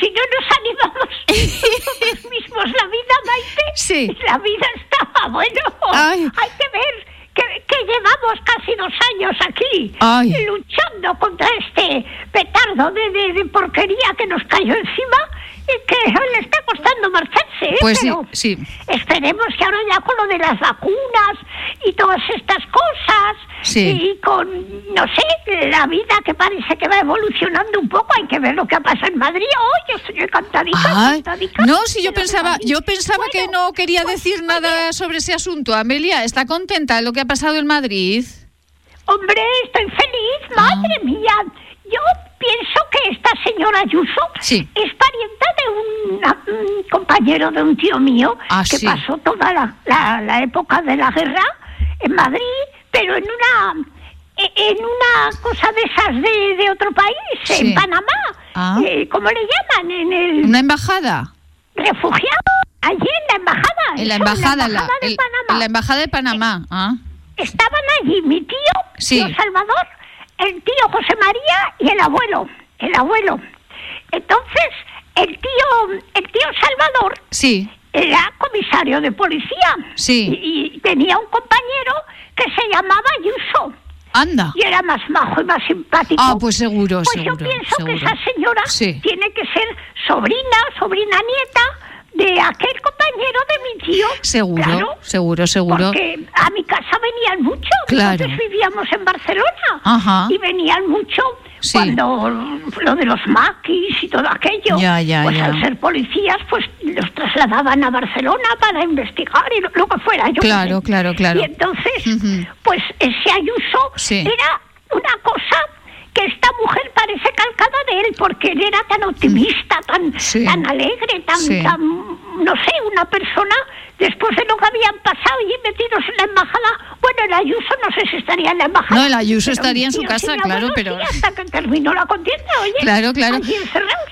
Si no nos animamos nosotros mismos la vida, Maite, Sí. la vida está bueno. Ay. Hay que ver que, que llevamos casi dos años aquí Ay. luchando contra este petardo de, de- de porquería que nos cayó encima que le está costando marcharse, ¿eh? Pues sí, pero sí. esperemos que ahora ya con lo de las vacunas y todas estas cosas Sí. y con, no sé, la vida que parece que va evolucionando un poco, hay que ver lo que ha pasado en Madrid. Oh, yo Ay, encantadica no, si yo pensaba, yo pensaba que no quería pues, decir nada sobre ese asunto. Amelia, ¿está contenta de lo que ha pasado en Madrid? Hombre, estoy feliz, madre Ah. mía. Yo pienso que esta señora Ayuso Sí. es parienta de una- un compañero de un tío mío Ah, que sí. pasó toda la, la- la época de la guerra en Madrid, pero en una e- en una cosa de esas de, de otro país, Sí. en Panamá. Ah. Eh, ¿Cómo le llaman? En el ¿Una embajada? refugiado, allí en la embajada. En la embajada, en la la- embajada de el- Panamá. en la embajada de Panamá. Ah, Estaban allí mi tío, Sí. tío Salvador, el tío José María y el abuelo, el abuelo. Entonces, el tío, el tío Salvador sí, era comisario de policía. Sí. Y, y tenía un compañero que se llamaba Ayuso. anda. Y era más majo y más simpático. Ah, pues seguro, Pues yo seguro, pienso que seguro. esa señora Sí. tiene que ser sobrina, sobrina nieta de aquel compañero de mi tío. Seguro, Claro, seguro, seguro. porque a mi casa venían mucho. Claro. Nosotros vivíamos en Barcelona. Ajá. Y venían mucho Sí. cuando lo de los maquis y todo aquello. Ya, ya, pues ya. al ser policías, pues los trasladaban a Barcelona para investigar y lo, lo que fuera. Yo Claro, claro, claro. Y entonces, pues ese Ayuso Sí. era una cosa que esta mujer parece calcada de él, porque él era tan optimista, tan, Sí. tan alegre, tan, Sí. tan, no sé, una persona, después de lo que habían pasado y metidos en la embajada, bueno, el Ayuso no sé si estaría en la embajada. No, el Ayuso estaría en su casa, claro, pero- hasta que terminó la contienda, oye. Claro, claro.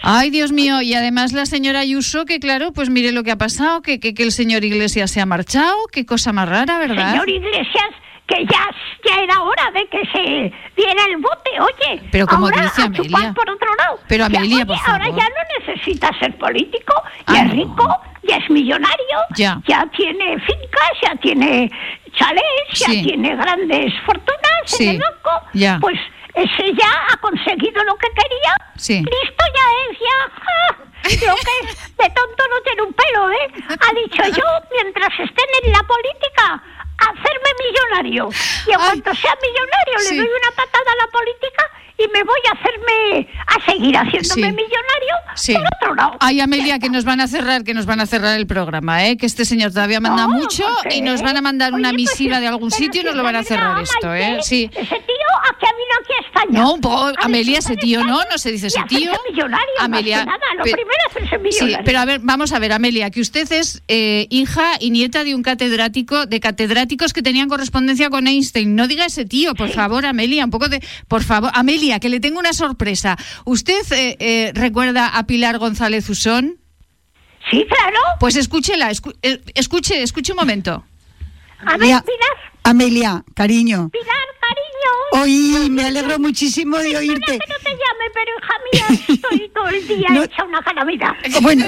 Ay, Dios mío, y además la señora Ayuso, que claro, pues mire lo que ha pasado, que, que, que el señor Iglesias se ha marchado, qué cosa más rara, ¿verdad? Señor Iglesias, que ya, ya era hora de que se diera el bote, oye. Pero como ahora dice a Amelia. por otro lado. Pero, Ya, Amelia, oye, por Ahora favor. ya no necesita ser político, Ah, ya es no. rico, ya es millonario, Ya. tiene fincas, ya tiene chalés, Sí. ya tiene grandes fortunas Sí, en el banco. ya. Pues ese ya ha conseguido lo que quería. Sí. Listo ya es, ya. ¡ah! Lo que es de tonto no tiene un pelo, ¿eh? Ha dicho yo, mientras estén en la política, hacerme millonario. Y en cuanto sea millonario, Sí. le doy una patada a la política y me voy a hacerme, a seguir haciéndome Sí. millonario Sí. por otro lado. Ay, Amelia, que nos van a cerrar, que nos van a cerrar el programa, ¿eh? Que este señor todavía manda No, mucho y nos van a mandar una pues, misiva de algún pero sitio y nos lo van a cerrar esto, ¿eh? Sí. Ese tío a que venido aquí a España. No, po- A Amelia, ese tío no, no se dice ese tío. millonario, Amelia, nada. Lo pe- primero es hacerse Sí, millonario. pero a ver, vamos a ver, Amelia, que usted es eh, hija y nieta de un catedrático, de que tenían correspondencia con Einstein. No diga ese tío, por favor, Amelia, un poco de... Por favor, Amelia, que le tengo una sorpresa. ¿Usted eh, eh, recuerda a Pilar González Usón? Sí, claro. Pues escúchela, escu- eh, escuche, escuche un momento. A ver, Pilar, Amelia, cariño, Pilar, hoy me alegro muchísimo de oírte. Que no te llame, pero hija mía, estoy todo el día No- hecha una calamidad. Bueno,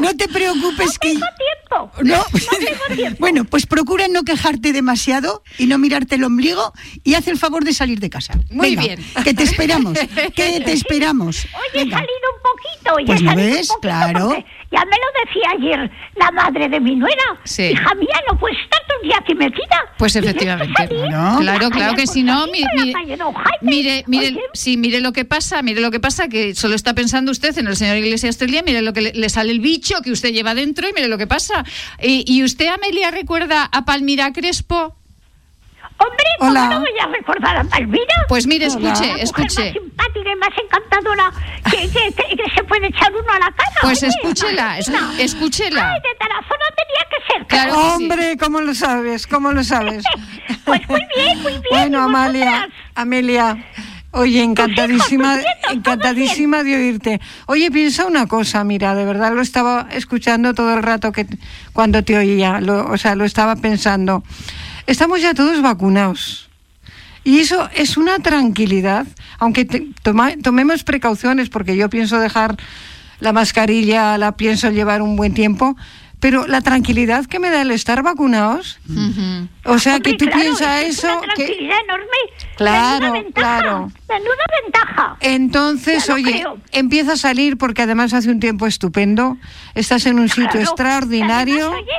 no te preocupes que... tengo tiempo. No. tengo tiempo. Bueno, pues procura no quejarte demasiado y no mirarte el ombligo y haz el favor de salir de casa. Muy Venga, bien. Que te esperamos, que te esperamos. Oye, he salido un poquito. oye, Pues he ¿no salido un poquito Claro. porque Ya me lo decía ayer la madre de mi nuera. Sí. Hija mía, no puedes estar todo el día aquí metida. Pues efectivamente. Claro. Claro, que si no, mi- mi-. Mire, mire, Oye, sí, mire lo que pasa, mire lo que pasa, que solo está pensando usted en el señor Iglesias todo el día, mire lo que le, le sale el bicho que usted lleva dentro y mire lo que pasa. Y, y usted, Amelia, recuerda a Palmira Crespo? Hombre, ¿cómo Hola. no voy a recordar a Palmira? Pues mire, Hola. escuche, La mujer escuche. más simpática y más encantadora que, que- que- que se puede echar uno a la cara. Pues oye, escúchela, escúchela. Ay, de Tarazona tenía que ser. Claro. que sí. Hombre, ¿cómo lo sabes? ¿Cómo lo sabes? Pues muy bien, muy bien. Bueno, ¿y Amalia? Amelia, oye, encantadísima, encantadísima de oírte. Oye, piensa una cosa, mira, de verdad lo estaba escuchando todo el rato que cuando te oía, lo- o sea, lo estaba pensando. Estamos ya todos vacunados. Y eso es una tranquilidad, aunque te- toma- tomemos precauciones, porque yo pienso dejar la mascarilla, la pienso llevar un buen tiempo, pero la tranquilidad que me da el estar vacunados, o sea, que tú claro, piensas es una eso, que tranquilidad enorme. Claro, Menuda ventaja, claro. Menuda ventaja. entonces, oye, creo. empieza a salir porque además hace un tiempo estupendo, estás en un sitio extraordinario. Además, oye,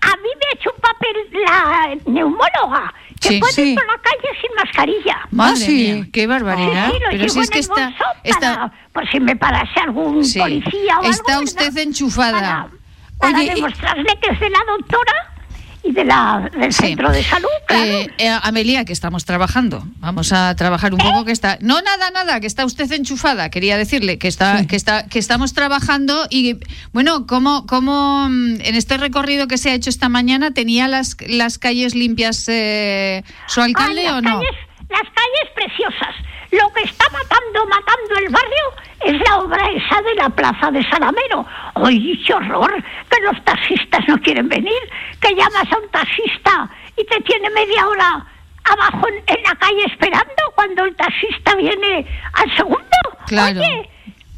a mí me ha hecho un papel la neumóloga. Que Sí. puede Sí. ir por la calle sin mascarilla. Madre sí. mía, qué barbaridad. Sí, sí, lo Pero llevo si es en que está, está, para- por si me parase algún Sí. policía o algo. Está ¿verdad? usted enchufada. Para, para Oye, y- demostrarle que es de la doctora y de la, del Sí. centro de salud, claro. Eh, eh, Amelia, que estamos trabajando. Vamos a trabajar un poco que está. No, nada, nada, que está usted enchufada. Quería decirle que está, que está, que estamos trabajando y bueno, como, como mm, en este recorrido que se ha hecho esta mañana tenía las, las calles limpias eh, su alcalde Ay, o no? Calles, las calles preciosas. Lo que está matando, matando el barrio es la obra esa de la plaza de Salamero. ¡Ay, qué horror! Que los taxistas no quieren venir. Que llamas a un taxista y te tiene media hora abajo en, en la calle esperando cuando el taxista viene al segundo. Claro. Oye,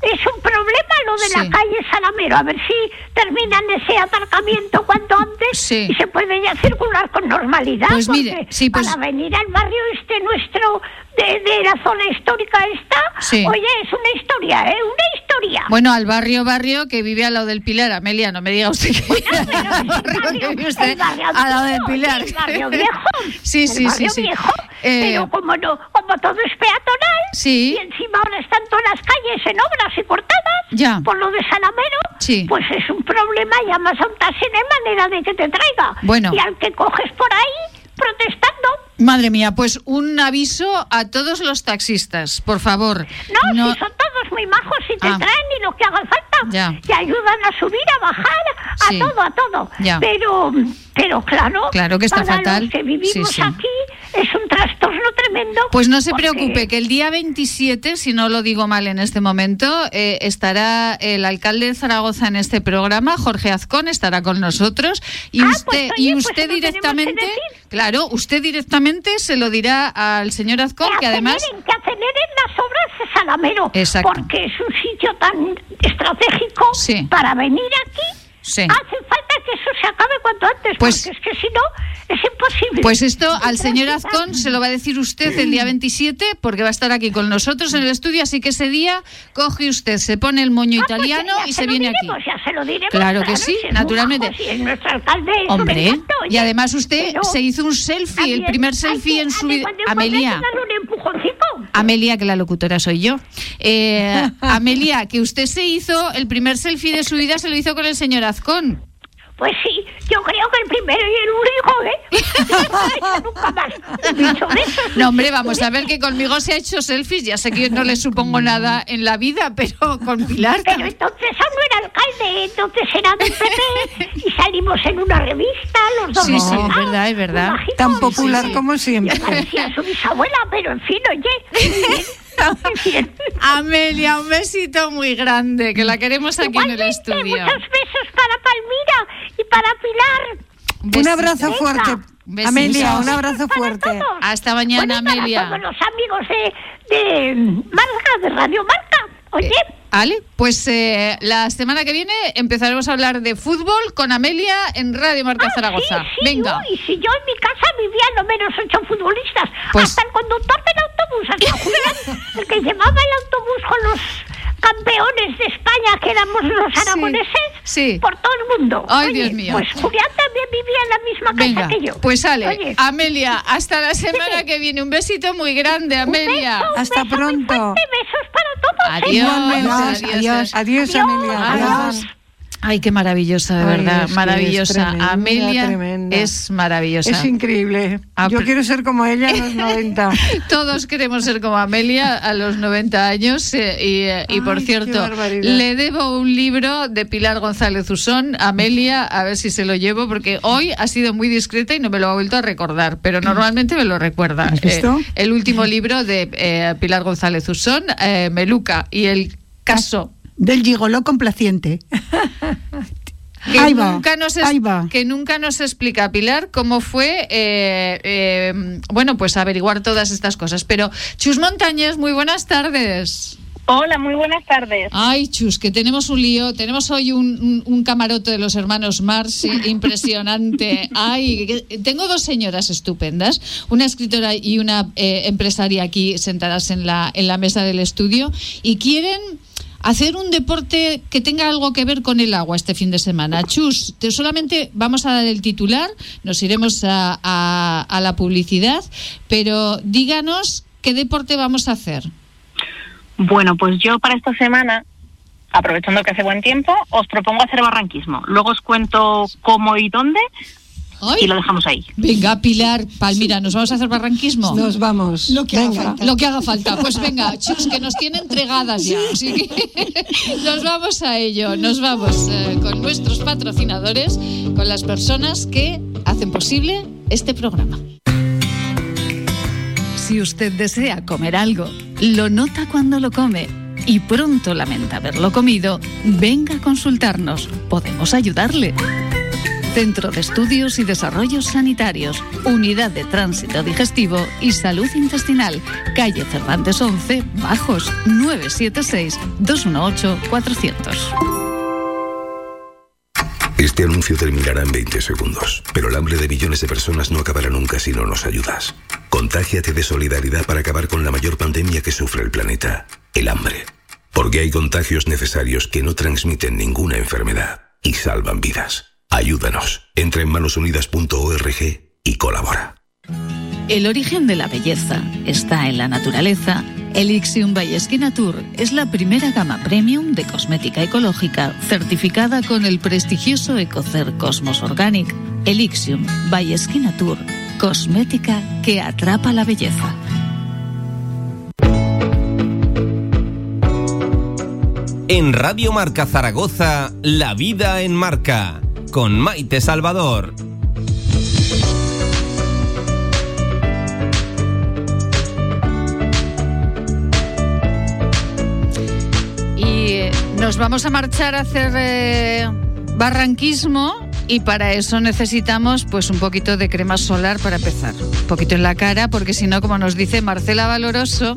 es un problema lo de Sí. la calle Salamero. A ver si terminan ese aparcamiento cuanto antes Sí. y se puede ya circular con normalidad. Pues mire, sí, pues- para venir al barrio este nuestro de, de la zona histórica esta, Sí. oye, es una historia, ¿eh? Una historia. Bueno, al barrio, barrio que vive al lado del Pilar. Amelia, no me diga usted que es al el barrio barrio- que vive usted el barrio al lado del Pilar. El barrio viejo. Sí, el sí, sí, barrio sí. viejo. Eh, pero como no, como todo es peatonal, Sí. y encima ahora están todas las calles en obras y cortadas, Ya. por lo de Salamero, Sí. pues es un problema, llamas a un taxi, no hay manera de que te traiga. Bueno. Y al que coges por ahí, protestando, Madre mía, pues un aviso a todos los taxistas, por favor. No, si son todos muy majos y te Ah. traen y lo que haga falta. Ya. Te ayudan a subir, a bajar, a Sí. todo, a todo. Ya. Pero, pero claro, Claro que está para fatal. los que vivimos Sí, sí. aquí es trastorno tremendo. Pues no se porque- preocupe, que el día 27, si no lo digo mal en este momento, eh, estará el alcalde de Zaragoza en este programa, Jorge Azcón, estará con nosotros. Y Ah, usted, pues, oye, y pues usted que directamente, claro, usted directamente se lo dirá al señor Azcón, que además... aceleren, que aceleren las obras de Salamero. Exacto. Porque es un sitio tan estratégico Sí. para venir aquí. Sí. Hace falta que eso se acabe cuanto antes, Pues- porque es que si no, es imposible. Pues esto al señor Azcón se lo va a decir usted el día 27 porque va a estar aquí con nosotros en el estudio, así que ese día coge usted, se pone el moño Ah, pues italiano ya y se viene diremos, aquí. Ya se lo diremos. Claro que sí, si naturalmente. si es nuestro alcalde. Hombre, y oye. además usted se hizo un selfie, el primer selfie que- en su vida. Amelia, darle un empujoncito. Amelia, que la locutora soy yo. Eh, Amelia, que usted se hizo el primer selfie de su vida, se lo hizo con el señor Azcón. Pues sí, yo creo que el primero y el único, ¿eh? Nunca más esos. No, hombre, vamos a ver que conmigo se ha hecho selfies. Ya sé que no le supongo nada en la vida, pero con Pilar. Pero entonces aún no era alcalde, entonces era del PP y salimos en una revista, los dos Sí, sí, es verdad, es verdad. Tan popular como siempre. Parecía su bisabuela, pero en fin, oye. Amelia, un besito muy grande, que la queremos aquí en el estudio. Muchos besos para Palmira y para Pilar. Un abrazo Venga. fuerte. Besitos. Amelia, un abrazo fuerte. Hasta mañana, Bueno, Amelia. Para todos los amigos de, de Marca, de Radio Marca. Oye, ¿Vale? Pues eh, la semana que viene empezaremos a hablar de fútbol con Amelia en Radio Marca ah, Zaragoza. sí, sí, Venga. uy, si yo en mi casa vivía lo menos ocho futbolistas. Pues- Hasta el conductor del autobús, hasta el que llevaba el autobús con los campeones de España, que éramos los aragoneses, sí. por todo el mundo. Ay, Oye, Dios mío. Pues Julián también vivía en la misma casa Venga, que yo. pues sale. Oye, Amelia, hasta la semana que viene. Un besito muy grande, Amelia. beso, un Hasta beso muy pronto. fuerte, besos para todos. ¿eh? Adiós, adiós, Adiós, adiós, Amelia. Adiós. Ay, qué maravillosa, de verdad. es que es maravillosa. tremenda, Amelia tremenda. es maravillosa. Es increíble. Ah, Yo pero- quiero ser como ella en los 90. Todos queremos ser como Amelia a los 90 años eh, y, eh, y, por Ay, cierto, le debo un libro de Pilar González Usón, Amelia, a ver si se lo llevo porque hoy ha sido muy discreta y no me lo ha vuelto a recordar, pero normalmente me lo recuerda. ¿Has visto? Eh, el último libro de eh, Pilar González Usón, Meluca y el caso Del gigoló complaciente. que Ahí va, nunca nos es- ahí va. que nunca nos explica Pilar cómo fue eh, eh, bueno pues averiguar todas estas cosas pero Chus Montañez muy buenas tardes Hola, muy buenas tardes. Ay, Chus, que tenemos un lío. Tenemos hoy un, un- un camarote de los hermanos Mars impresionante. Ay, que- tengo dos señoras estupendas, una escritora y una eh, empresaria aquí sentadas en la, en la mesa del estudio y quieren hacer un deporte que tenga algo que ver con el agua este fin de semana. Chus, te- solamente vamos a dar el titular, nos iremos a, a- a la publicidad, pero díganos qué deporte vamos a hacer. Bueno, pues yo para esta semana, aprovechando que hace buen tiempo, os propongo hacer barranquismo. Luego os cuento cómo y dónde y lo dejamos ahí. Venga, Pilar, Palmira, ¿nos vamos a hacer barranquismo? Nos vamos. Lo que haga falta. Lo que haga falta. Pues venga, chus, que nos tienen entregadas ya. Así que nos vamos a ello. Nos vamos eh, con nuestros patrocinadores, con las personas que hacen posible este programa. Si usted desea comer algo, lo nota cuando lo come y pronto lamenta haberlo comido, venga a consultarnos. Podemos ayudarle. Centro de Estudios y Desarrollos Sanitarios, Unidad de Tránsito Digestivo y Salud Intestinal, calle Cervantes 11, Bajos, 976-218-400. Este anuncio terminará en 20 segundos, pero el hambre de millones de personas no acabará nunca si no nos ayudas. Contágiate de solidaridad para acabar con la mayor pandemia que sufre el planeta, el hambre. Porque hay contagios necesarios que no transmiten ninguna enfermedad y salvan vidas. Ayúdanos. Entra en manosunidas.org y colabora. El origen de la belleza está en la naturaleza. Elixium by Natur es la primera gama premium de cosmética ecológica certificada con el prestigioso Ecocer Cosmos Organic. Elixium by Natur, cosmética que atrapa la belleza. En Radio Marca Zaragoza, La Vida en Marca, con Maite Salvador. Y eh, nos vamos a marchar a hacer eh, barranquismo y para eso necesitamos pues un poquito de crema solar para empezar. Un poquito en la cara porque si no, como nos dice Marcela Valoroso,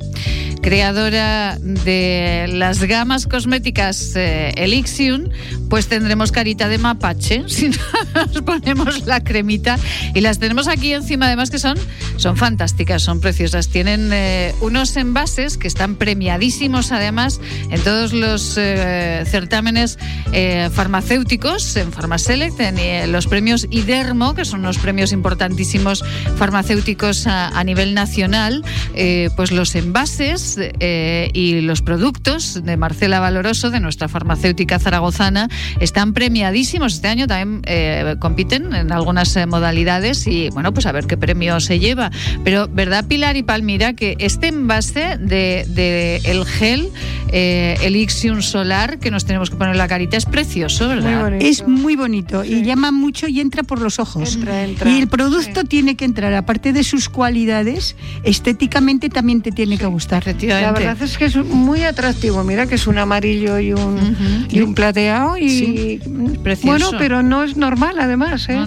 creadora de las gamas cosméticas eh, Elixium, pues tendremos carita de mapache si no nos ponemos la cremita y las tenemos aquí encima además que son, son fantásticas, son preciosas. Tienen eh, unos envases que están premiadísimos además en todos los eh, certámenes eh, farmacéuticos, en Pharmaselect, en eh, los premios IDERMO, que son unos premios importantísimos farmacéuticos a, a nivel nacional, eh, pues los envases eh, y los productos de Marcela Valoroso, de nuestra farmacéutica zaragozana, están premiadísimos. Este año también eh, compiten en algunas eh, modalidades y bueno, pues a ver qué premio se lleva. Pero, ¿verdad, Pilar y Palmira, que este envase de, de el gel eh, Elixium Solar que nos tenemos que poner en la carita es precioso, ¿verdad? Es muy bonito y llama mucho y entra por los ojos. Y el producto tiene que entrar, aparte de sus cualidades, estéticamente también te tiene que gustar. La verdad es que es muy atractivo. Mira que es un amarillo y un, y un plateado y precioso. bueno, pero no es normal además, ¿eh?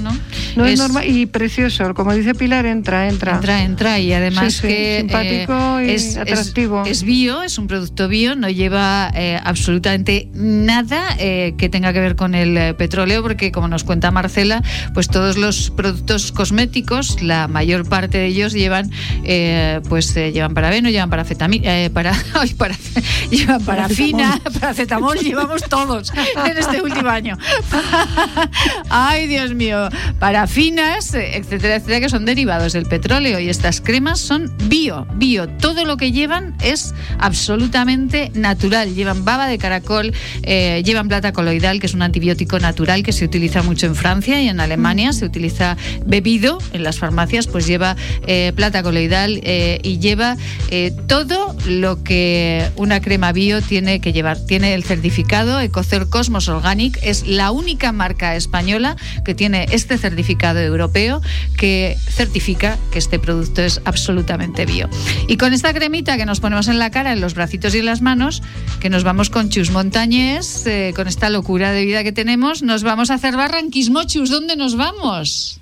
No, es, Es- normal y precioso. Como dice Pilar, entra, entra. Entra, entra y además que simpático eh, y es, atractivo. Es, es bio, es un producto bio, no lleva eh, absolutamente nada eh, que tenga que ver con el petróleo, porque como nos cuenta Marcela, pues todos los productos cosméticos, la mayor parte de ellos llevan, eh, pues eh, llevan parabeno, llevan parafetamina, eh, para, ay, para, llevan parafina, paracetamol, llevamos todos en este último año. Ay, Dios mío, parafinas, etcétera, etcétera, que son derivados del petróleo y estas cremas son bio, bio. Todo lo que llevan es absolutamente natural. Llevan baba de caracol, eh, llevan plata coloidal, que es un antibiótico natural que se utiliza mucho en Francia y en Alemania. Se utiliza bebido en las farmacias, pues lleva eh, plata coloidal eh, y lleva eh, todo lo que una crema bio tiene que llevar. Tiene el certificado Ecocer Cosmos Organic, es la única marca española que tiene este certificado europeo que certifica que este producto es absolutamente bio. Y con esta cremita que nos ponemos en la cara, en los bracitos y en las manos, que nos vamos con Chus Montañés, eh, con esta locura de vida que tenemos, nos vamos a hacer barranquismo. Chus, ¿dónde nos vamos?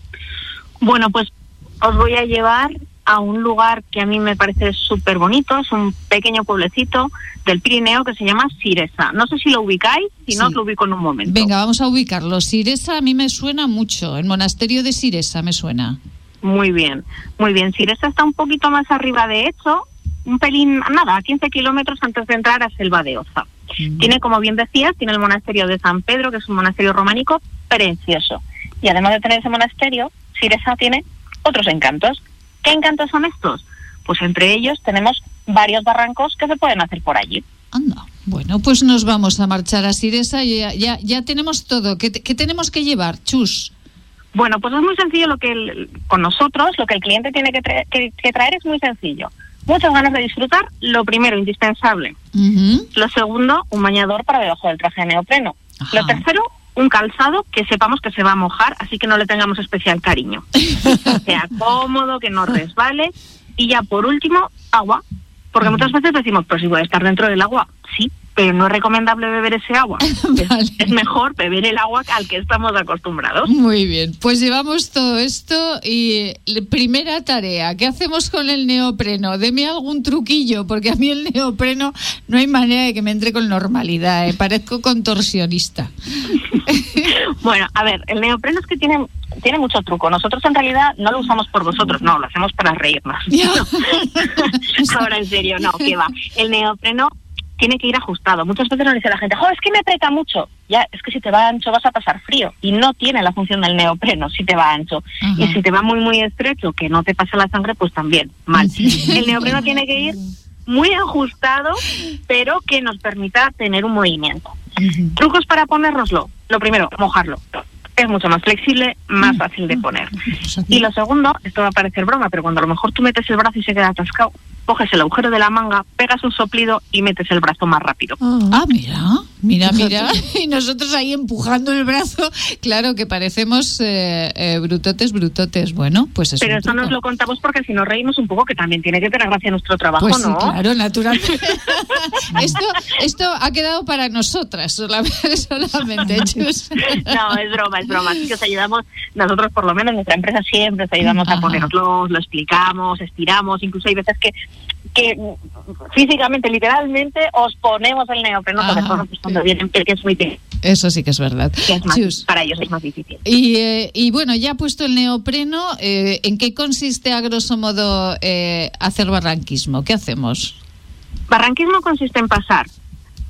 Bueno, pues os voy a llevar a un lugar que a mí me parece súper bonito, es un pequeño pueblecito del Pirineo que se llama Siresa. No sé si lo ubicáis, si no os lo ubico en un momento. Venga, vamos a ubicarlo. Siresa a mí me suena mucho. El monasterio de Siresa me suena. Muy bien, muy bien. Siresa está un poquito más arriba, de hecho, un pelín, nada, a 15 kilómetros antes de entrar a Selva de Oza. Tiene, como bien decías, tiene el monasterio de San Pedro, que es un monasterio románico precioso. Y además de tener ese monasterio, Siresa tiene otros encantos. ¿Qué encantos son estos? Pues entre ellos tenemos varios barrancos que se pueden hacer por allí. Bueno, pues nos vamos a marchar a Siresa y ya, ya, ya tenemos todo. ¿Qué, qué tenemos que llevar, Chus? Bueno, pues es muy sencillo lo que el- con nosotros, lo que el cliente tiene que, tra- que- que traer es muy sencillo. Muchas ganas de disfrutar, lo primero, indispensable. Lo segundo, un bañador para debajo del traje de neopreno. Lo tercero, un calzado que sepamos que se va a mojar, así que no le tengamos especial cariño. que sea cómodo, que no resbale. Y ya por último, agua. Porque muchas veces decimos, pues si voy a estar dentro del agua, sí, pero no es recomendable beber ese agua. Es- es mejor beber el agua al que estamos acostumbrados. Muy bien, pues llevamos todo esto y la primera tarea, ¿qué hacemos con el neopreno? Deme algún truquillo, porque a mí el neopreno no hay manera de que me entre con normalidad, ¿eh? parezco contorsionista. Bueno, a ver, el neopreno es que tiene, tiene mucho truco. Nosotros en realidad no lo usamos por vosotros, no, lo hacemos para reírnos. Ahora en serio, no, que va. El neopreno tiene que ir ajustado. Muchas veces nos dice la gente, jo, es que me aprieta mucho. Ya, es que si te va ancho vas a pasar frío. Y no tiene la función del neopreno si te va ancho. Y si te va muy, muy estrecho, que no te pasa la sangre, pues también, mal. El neopreno tiene que ir muy ajustado, pero que nos permita tener un movimiento. Trucos para ponérnoslo. Lo primero, mojarlo. Es mucho más flexible, más fácil de poner. Y lo segundo, esto va a parecer broma, pero cuando a lo mejor tú metes el brazo y se queda atascado, coges el agujero de la manga, pegas un soplido y metes el brazo más rápido. Ah, mira, mira, mira. Y nosotros ahí empujando el brazo, claro que parecemos eh, eh, brutotes, brutotes. Bueno, pues es Pero eso nos lo contamos porque si nos reímos un poco, que también tiene que tener gracia nuestro trabajo, Pues sí, ¿no? claro, naturalmente. esto, esto ha quedado para nosotras solamente, solamente Chus. No, es broma, es broma. Así que os ayudamos, nosotros por lo menos, nuestra empresa siempre os ayudamos a ponerlos, lo explicamos, estiramos, incluso hay veces que que físicamente, literalmente, os ponemos el neopreno, sobre todo cuando vienen, que es muy pequeño, Eso sí que es verdad. que es más- Chus. para ellos es más difícil. Y, eh, y bueno, ya puesto el neopreno, eh, ¿en qué consiste a grosso modo eh, hacer barranquismo? ¿Qué hacemos? Barranquismo consiste en pasar,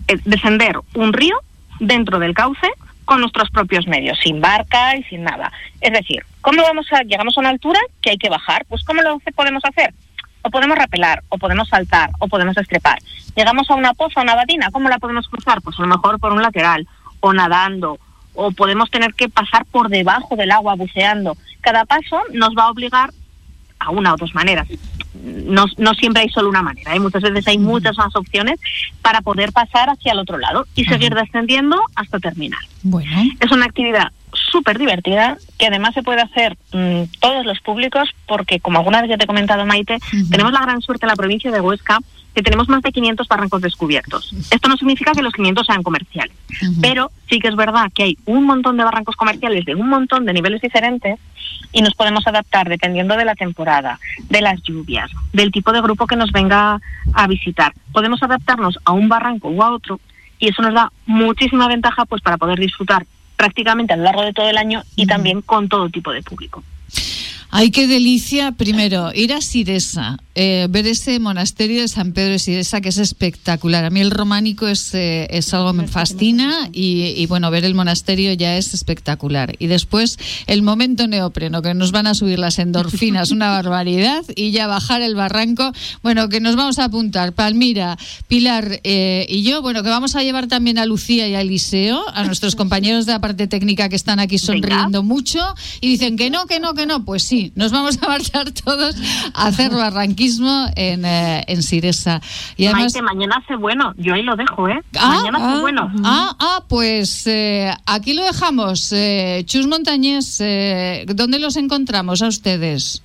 eh, descender un río dentro del cauce con nuestros propios medios, sin barca y sin nada. Es decir, ¿cómo vamos a, llegamos a una altura que hay que bajar? Pues ¿cómo lo podemos hacer? O podemos rapelar, o podemos saltar, o podemos estrepar. Llegamos a una poza, a una batina, ¿cómo la podemos cruzar? Pues a lo mejor por un lateral, o nadando, o podemos tener que pasar por debajo del agua buceando. Cada paso nos va a obligar a una o dos maneras. No, no siempre hay solo una manera, hay muchas veces hay muchas más opciones para poder pasar hacia el otro lado y seguir descendiendo hasta terminar. Bueno. Es una actividad súper divertida que además se puede hacer mm, todos los públicos porque, como alguna vez ya te he comentado, Maite, tenemos la gran suerte en la provincia de Huesca que tenemos más de 500 barrancos descubiertos. Esto no significa que los 500 sean comerciales, pero sí que es verdad que hay un montón de barrancos comerciales de un montón de niveles diferentes y nos podemos adaptar dependiendo de la temporada, de las lluvias, del tipo de grupo que nos venga a visitar. Podemos adaptarnos a un barranco u a otro y eso nos da muchísima ventaja pues para poder disfrutar prácticamente a lo largo de todo el año y también con todo tipo de público. Ay, qué delicia. Primero, ir a Siresa, eh, ver ese monasterio de San Pedro de Siresa, que es espectacular. A mí el románico es, eh, es algo que me fascina y, y, bueno, ver el monasterio ya es espectacular. Y después el momento neopreno, que nos van a subir las endorfinas, una barbaridad, y ya bajar el barranco. Bueno, que nos vamos a apuntar. Palmira, Pilar eh, y yo, bueno, que vamos a llevar también a Lucía y a Eliseo, a nuestros compañeros de la parte técnica que están aquí sonriendo mucho y dicen que no, que no, que no. Pues sí, nos vamos a marchar todos a hacer barranquismo en, eh, en Siresa. Y además, Maite, mañana hace bueno, yo ahí lo dejo, ¿eh? Ah, mañana hace ah, bueno. Ah, ah, pues eh, aquí lo dejamos. Eh, Chus Montañés, eh, ¿dónde los encontramos a ustedes?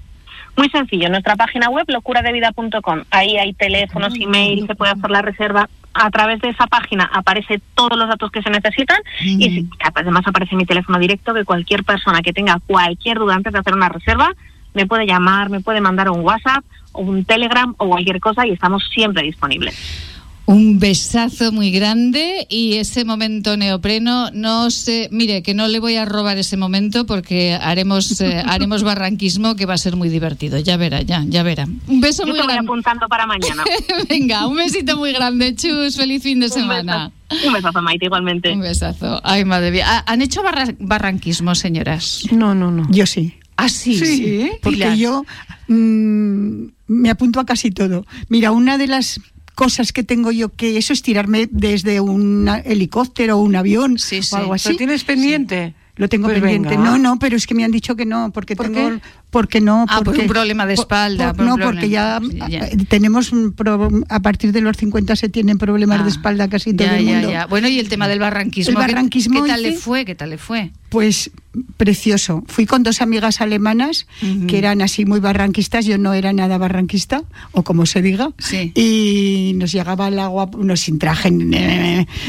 Muy sencillo, en nuestra página web locuradevida.com. Ahí hay teléfonos, email, se puede hacer la reserva. A través de esa página aparece todos los datos que se necesitan y si- además aparece mi teléfono directo que cualquier persona que tenga cualquier duda antes de hacer una reserva me puede llamar, me puede mandar un WhatsApp o un Telegram o cualquier cosa y estamos siempre disponibles. Un besazo muy grande y ese momento neopreno, no sé, mire, que no le voy a robar ese momento porque haremos eh, haremos barranquismo que va a ser muy divertido. Ya verá, ya, ya verá. Un beso Yo muy grande. apuntando para mañana. Venga, un besito muy grande, Chus. Feliz fin de Un semana. besazo. Un besazo, Maite, igualmente. Un besazo. Ay, madre mía. Ah, ¿Han hecho barra- barranquismo, señoras? No, no, no. Yo sí. Ah, sí. Sí, porque Pilar. yo mm, me apunto a casi todo. Mira, una de las cosas que tengo yo que eso es tirarme desde un helicóptero o un avión Sí, sí. o algo así. ¿Lo tienes pendiente? Lo tengo Pues pendiente. venga. No, no, pero es que me han dicho que no, porque ¿Por tengo, qué? porque no, Ah, por porque un problema de espalda, por- por un no, problema. porque ya, Sí, ya. eh, tenemos un pro- a partir de los 50 se tienen problemas Ah, de espalda casi todo Ya, el ya, mundo. ya. Bueno, y el tema del barranquismo. El ¿qué- barranquismo ¿Qué, tal le fue? ¿Qué tal le fue? Pues precioso. Fui con dos amigas alemanas que eran así muy barranquistas. Yo no era nada barranquista, o como se diga. Sí. Y nos llegaba el agua, no sin traje,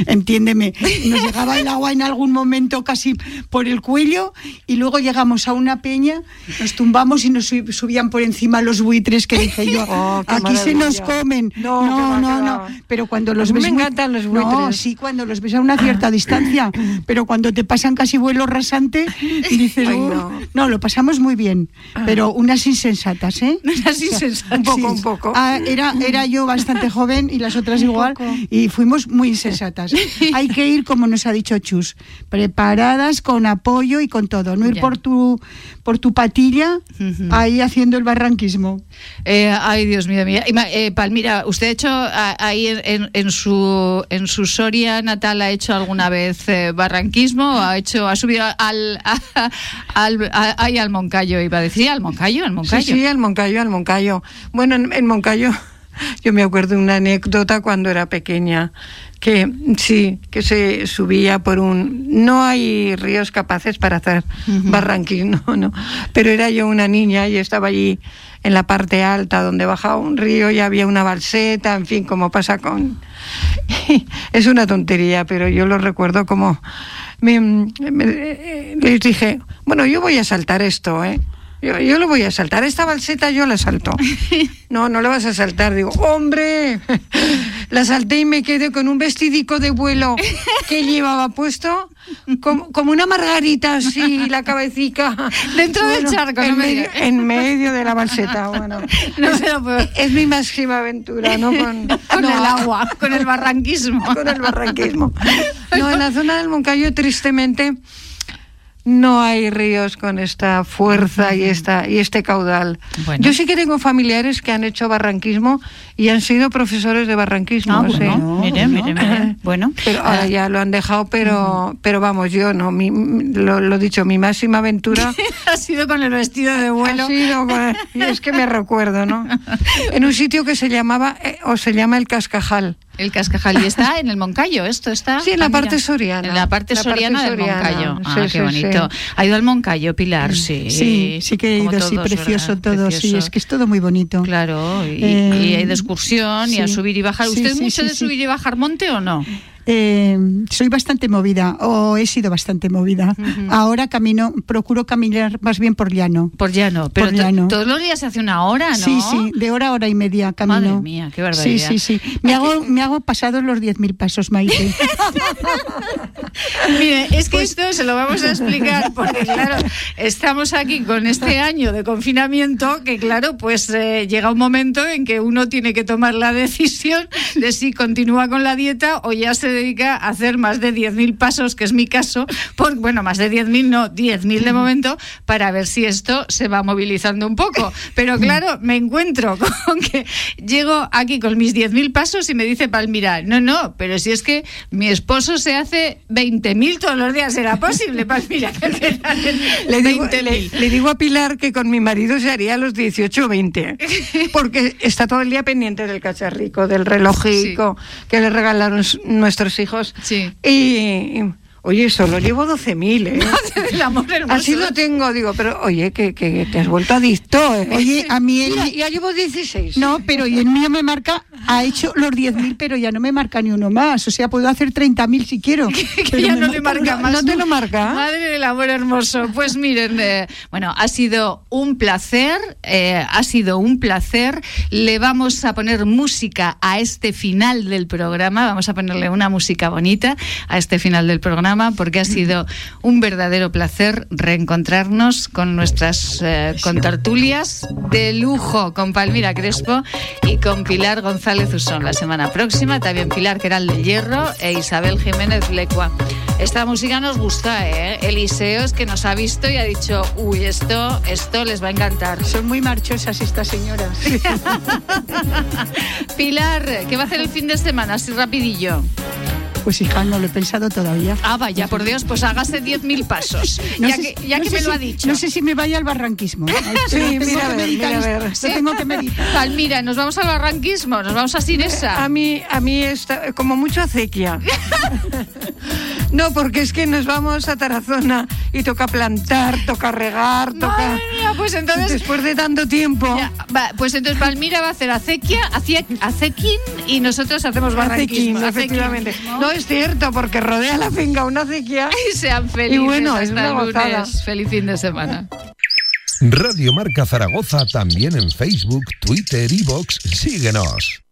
entiéndeme. Nos llegaba el agua en algún momento casi por el cuello. Y luego llegamos a una peña, nos tumbamos y nos sub- subían por encima los buitres que dije yo. Oh, aquí se nos comen. No, No, no, no. Pero cuando los A mí ves. me muy- encantan los No, sí, cuando los ves a una cierta distancia. Pero cuando te pasan casi vuelo rasante, dices, Ay, no. no. lo pasamos muy bien. Pero unas insensatas, ¿eh? Unas insensatas. Un poco, un poco. Ah, era, era yo bastante joven y las otras igual. Y fuimos muy insensatas. Hay que ir, como nos ha dicho Chus, preparadas con apoyo y con todo. No ir Ya. por tu por tu patilla ahí haciendo el barranquismo. Eh, ay, Dios mío, ma- eh, Palmira, ¿usted ha hecho ah, ahí en, en- en su en su Soria natal ha hecho alguna vez eh, barranquismo? ¿O ¿Ha hecho ha subido al a- al a- al Moncayo iba a decir al Moncayo, al Moncayo? Sí, sí, al Moncayo, al Moncayo. Bueno, en, en Moncayo yo me acuerdo una anécdota cuando era pequeña, que sí, que se subía por un... No hay ríos capaces para hacer barranquismo, no, pero era yo una niña y estaba allí en la parte alta donde bajaba un río y había una balseta, en fin, como pasa con... es una tontería, pero yo lo recuerdo como... me- me- eh, les dije, bueno, yo voy a saltar esto, ¿eh? Yo, yo lo voy a saltar. Esta balseta yo la salto. No, no la vas a saltar. Digo, hombre, la salté y me quedé con un vestidico de vuelo que llevaba puesto, como, como una margarita así, la cabecita. Dentro del charco, no en me medio, en medio de la balseta. Bueno, No se lo puedo- es mi máxima aventura, ¿no? Con, con no, el agua, con el barranquismo. con el barranquismo. No, en la zona del Moncayo, tristemente, no hay ríos con esta fuerza y esta y este caudal. Bueno. Yo sí que tengo familiares que han hecho barranquismo y han sido profesores de barranquismo. Ah, sí. bueno, mire, mire, mire. Bueno, Pero ahora ah, ya lo han dejado, pero pero vamos, yo no, mi, lo, lo dicho, mi máxima aventura ha sido con el vestido de vuelo. ha sido con- y es que me recuerdo, ¿no? En un sitio que se llamaba eh, o se llama el Cascajal. El cascajal y está en el Moncayo, esto está. Sí, en la Ah, mira. parte soriana. En la parte La parte soriana del soriana. Moncayo. Ah, Sí, qué sí, bonito. sí. Ha ido al Moncayo, Pilar, sí. Sí, sí que he ido, sí, todos, precioso ¿verdad? todo, sí, Precioso. es que es todo muy bonito. Claro, y, Eh, y hay de excursión y a sí. subir y bajar. Sí, ¿Usted sí, mucho sí, de sí. subir y bajar monte o no? Eh, soy bastante movida, o he sido bastante movida. Ahora camino, procuro caminar más bien por llano. Por llano. Pero Por llano. todos los días se hace una hora, ¿no? Sí, sí, de hora a hora y media camino. Madre mía, qué barbaridad. Sí, sí, sí. Me hago, me hago pasados los 10.000 pasos, Maite. Mire, es que esto se lo vamos a explicar porque, claro, estamos aquí con este año de confinamiento que, claro, pues eh, llega un momento en que uno tiene que tomar la decisión de si continúa con la dieta o ya se dedica a hacer más de 10.000 pasos, que es mi caso, por, bueno, más de 10.000, no, 10.000 de momento, para ver si esto se va movilizando un poco. Pero claro, me encuentro con que llego aquí con mis 10.000 pasos y me dice Palmira, no, no, pero si es que mi esposo se hace 20.000 todos los días, ¿será posible, Palmira? Le digo, 20.000? le- le digo a Pilar que con mi marido se haría a los 18 o 20, porque está todo el día pendiente del cacharrico, del relojico que le regalaron s- nuestros hijos. Sí. Y, y, oye, solo llevo 12.000, ¿eh? El amor hermoso. Así lo tengo, digo, pero oye, que, que te has vuelto adicto, ¿eh? Oye, a mí el- Mira, ya llevo 16. No, pero y el mío me marca ha hecho los 10.000, pero ya no me marca ni uno más. O sea, puedo hacer 30.000 si quiero. que ya no le marca más. ¿No te lo marca? Madre del amor hermoso. Pues miren, eh, bueno, ha sido un placer, eh, ha sido un placer. Le vamos a poner música a este final del programa, vamos a ponerle una música bonita a este final del programa, porque ha sido un verdadero placer reencontrarnos con nuestras eh, contertulias de lujo, con Palmira Crespo y con Pilar González Usón. La semana próxima también Pilar Queral del Hierro e Isabel Jiménez Lecua. Esta música nos gusta, ¿eh? Eliseo es que nos ha visto y ha dicho, uy, esto, esto les va a encantar. Son muy marchosas estas señoras. Pilar, ¿qué va a hacer el fin de semana? Así rapidillo. Pues hija, no lo he pensado todavía. Ah, vaya, por Dios, pues hágase 10.000 pasos. ya sé- que, ya no que sé me lo si- ha dicho. No sé si me vaya al barranquismo. Sí, Lo tengo mira a que ver, meditar mira ver. Lo tengo que meditar. Palmira, nos vamos al barranquismo, nos vamos a Sinesa. A mí, a mí está como mucho acequia. No, porque es que nos vamos a Tarazona y toca plantar, toca regar, toca. Madre mía, pues entonces. Después de tanto tiempo. Ya, va, pues entonces Palmira va a hacer acequia, acequín y nosotros hacemos barranquismo. Acequín, efectivamente. No es cierto, porque rodea la finca una acequia. Y sean felices. Y bueno, es hasta una el gozada. lunes. Feliz fin de semana. Radio Marca Zaragoza también en Facebook, Twitter y Vox. Síguenos.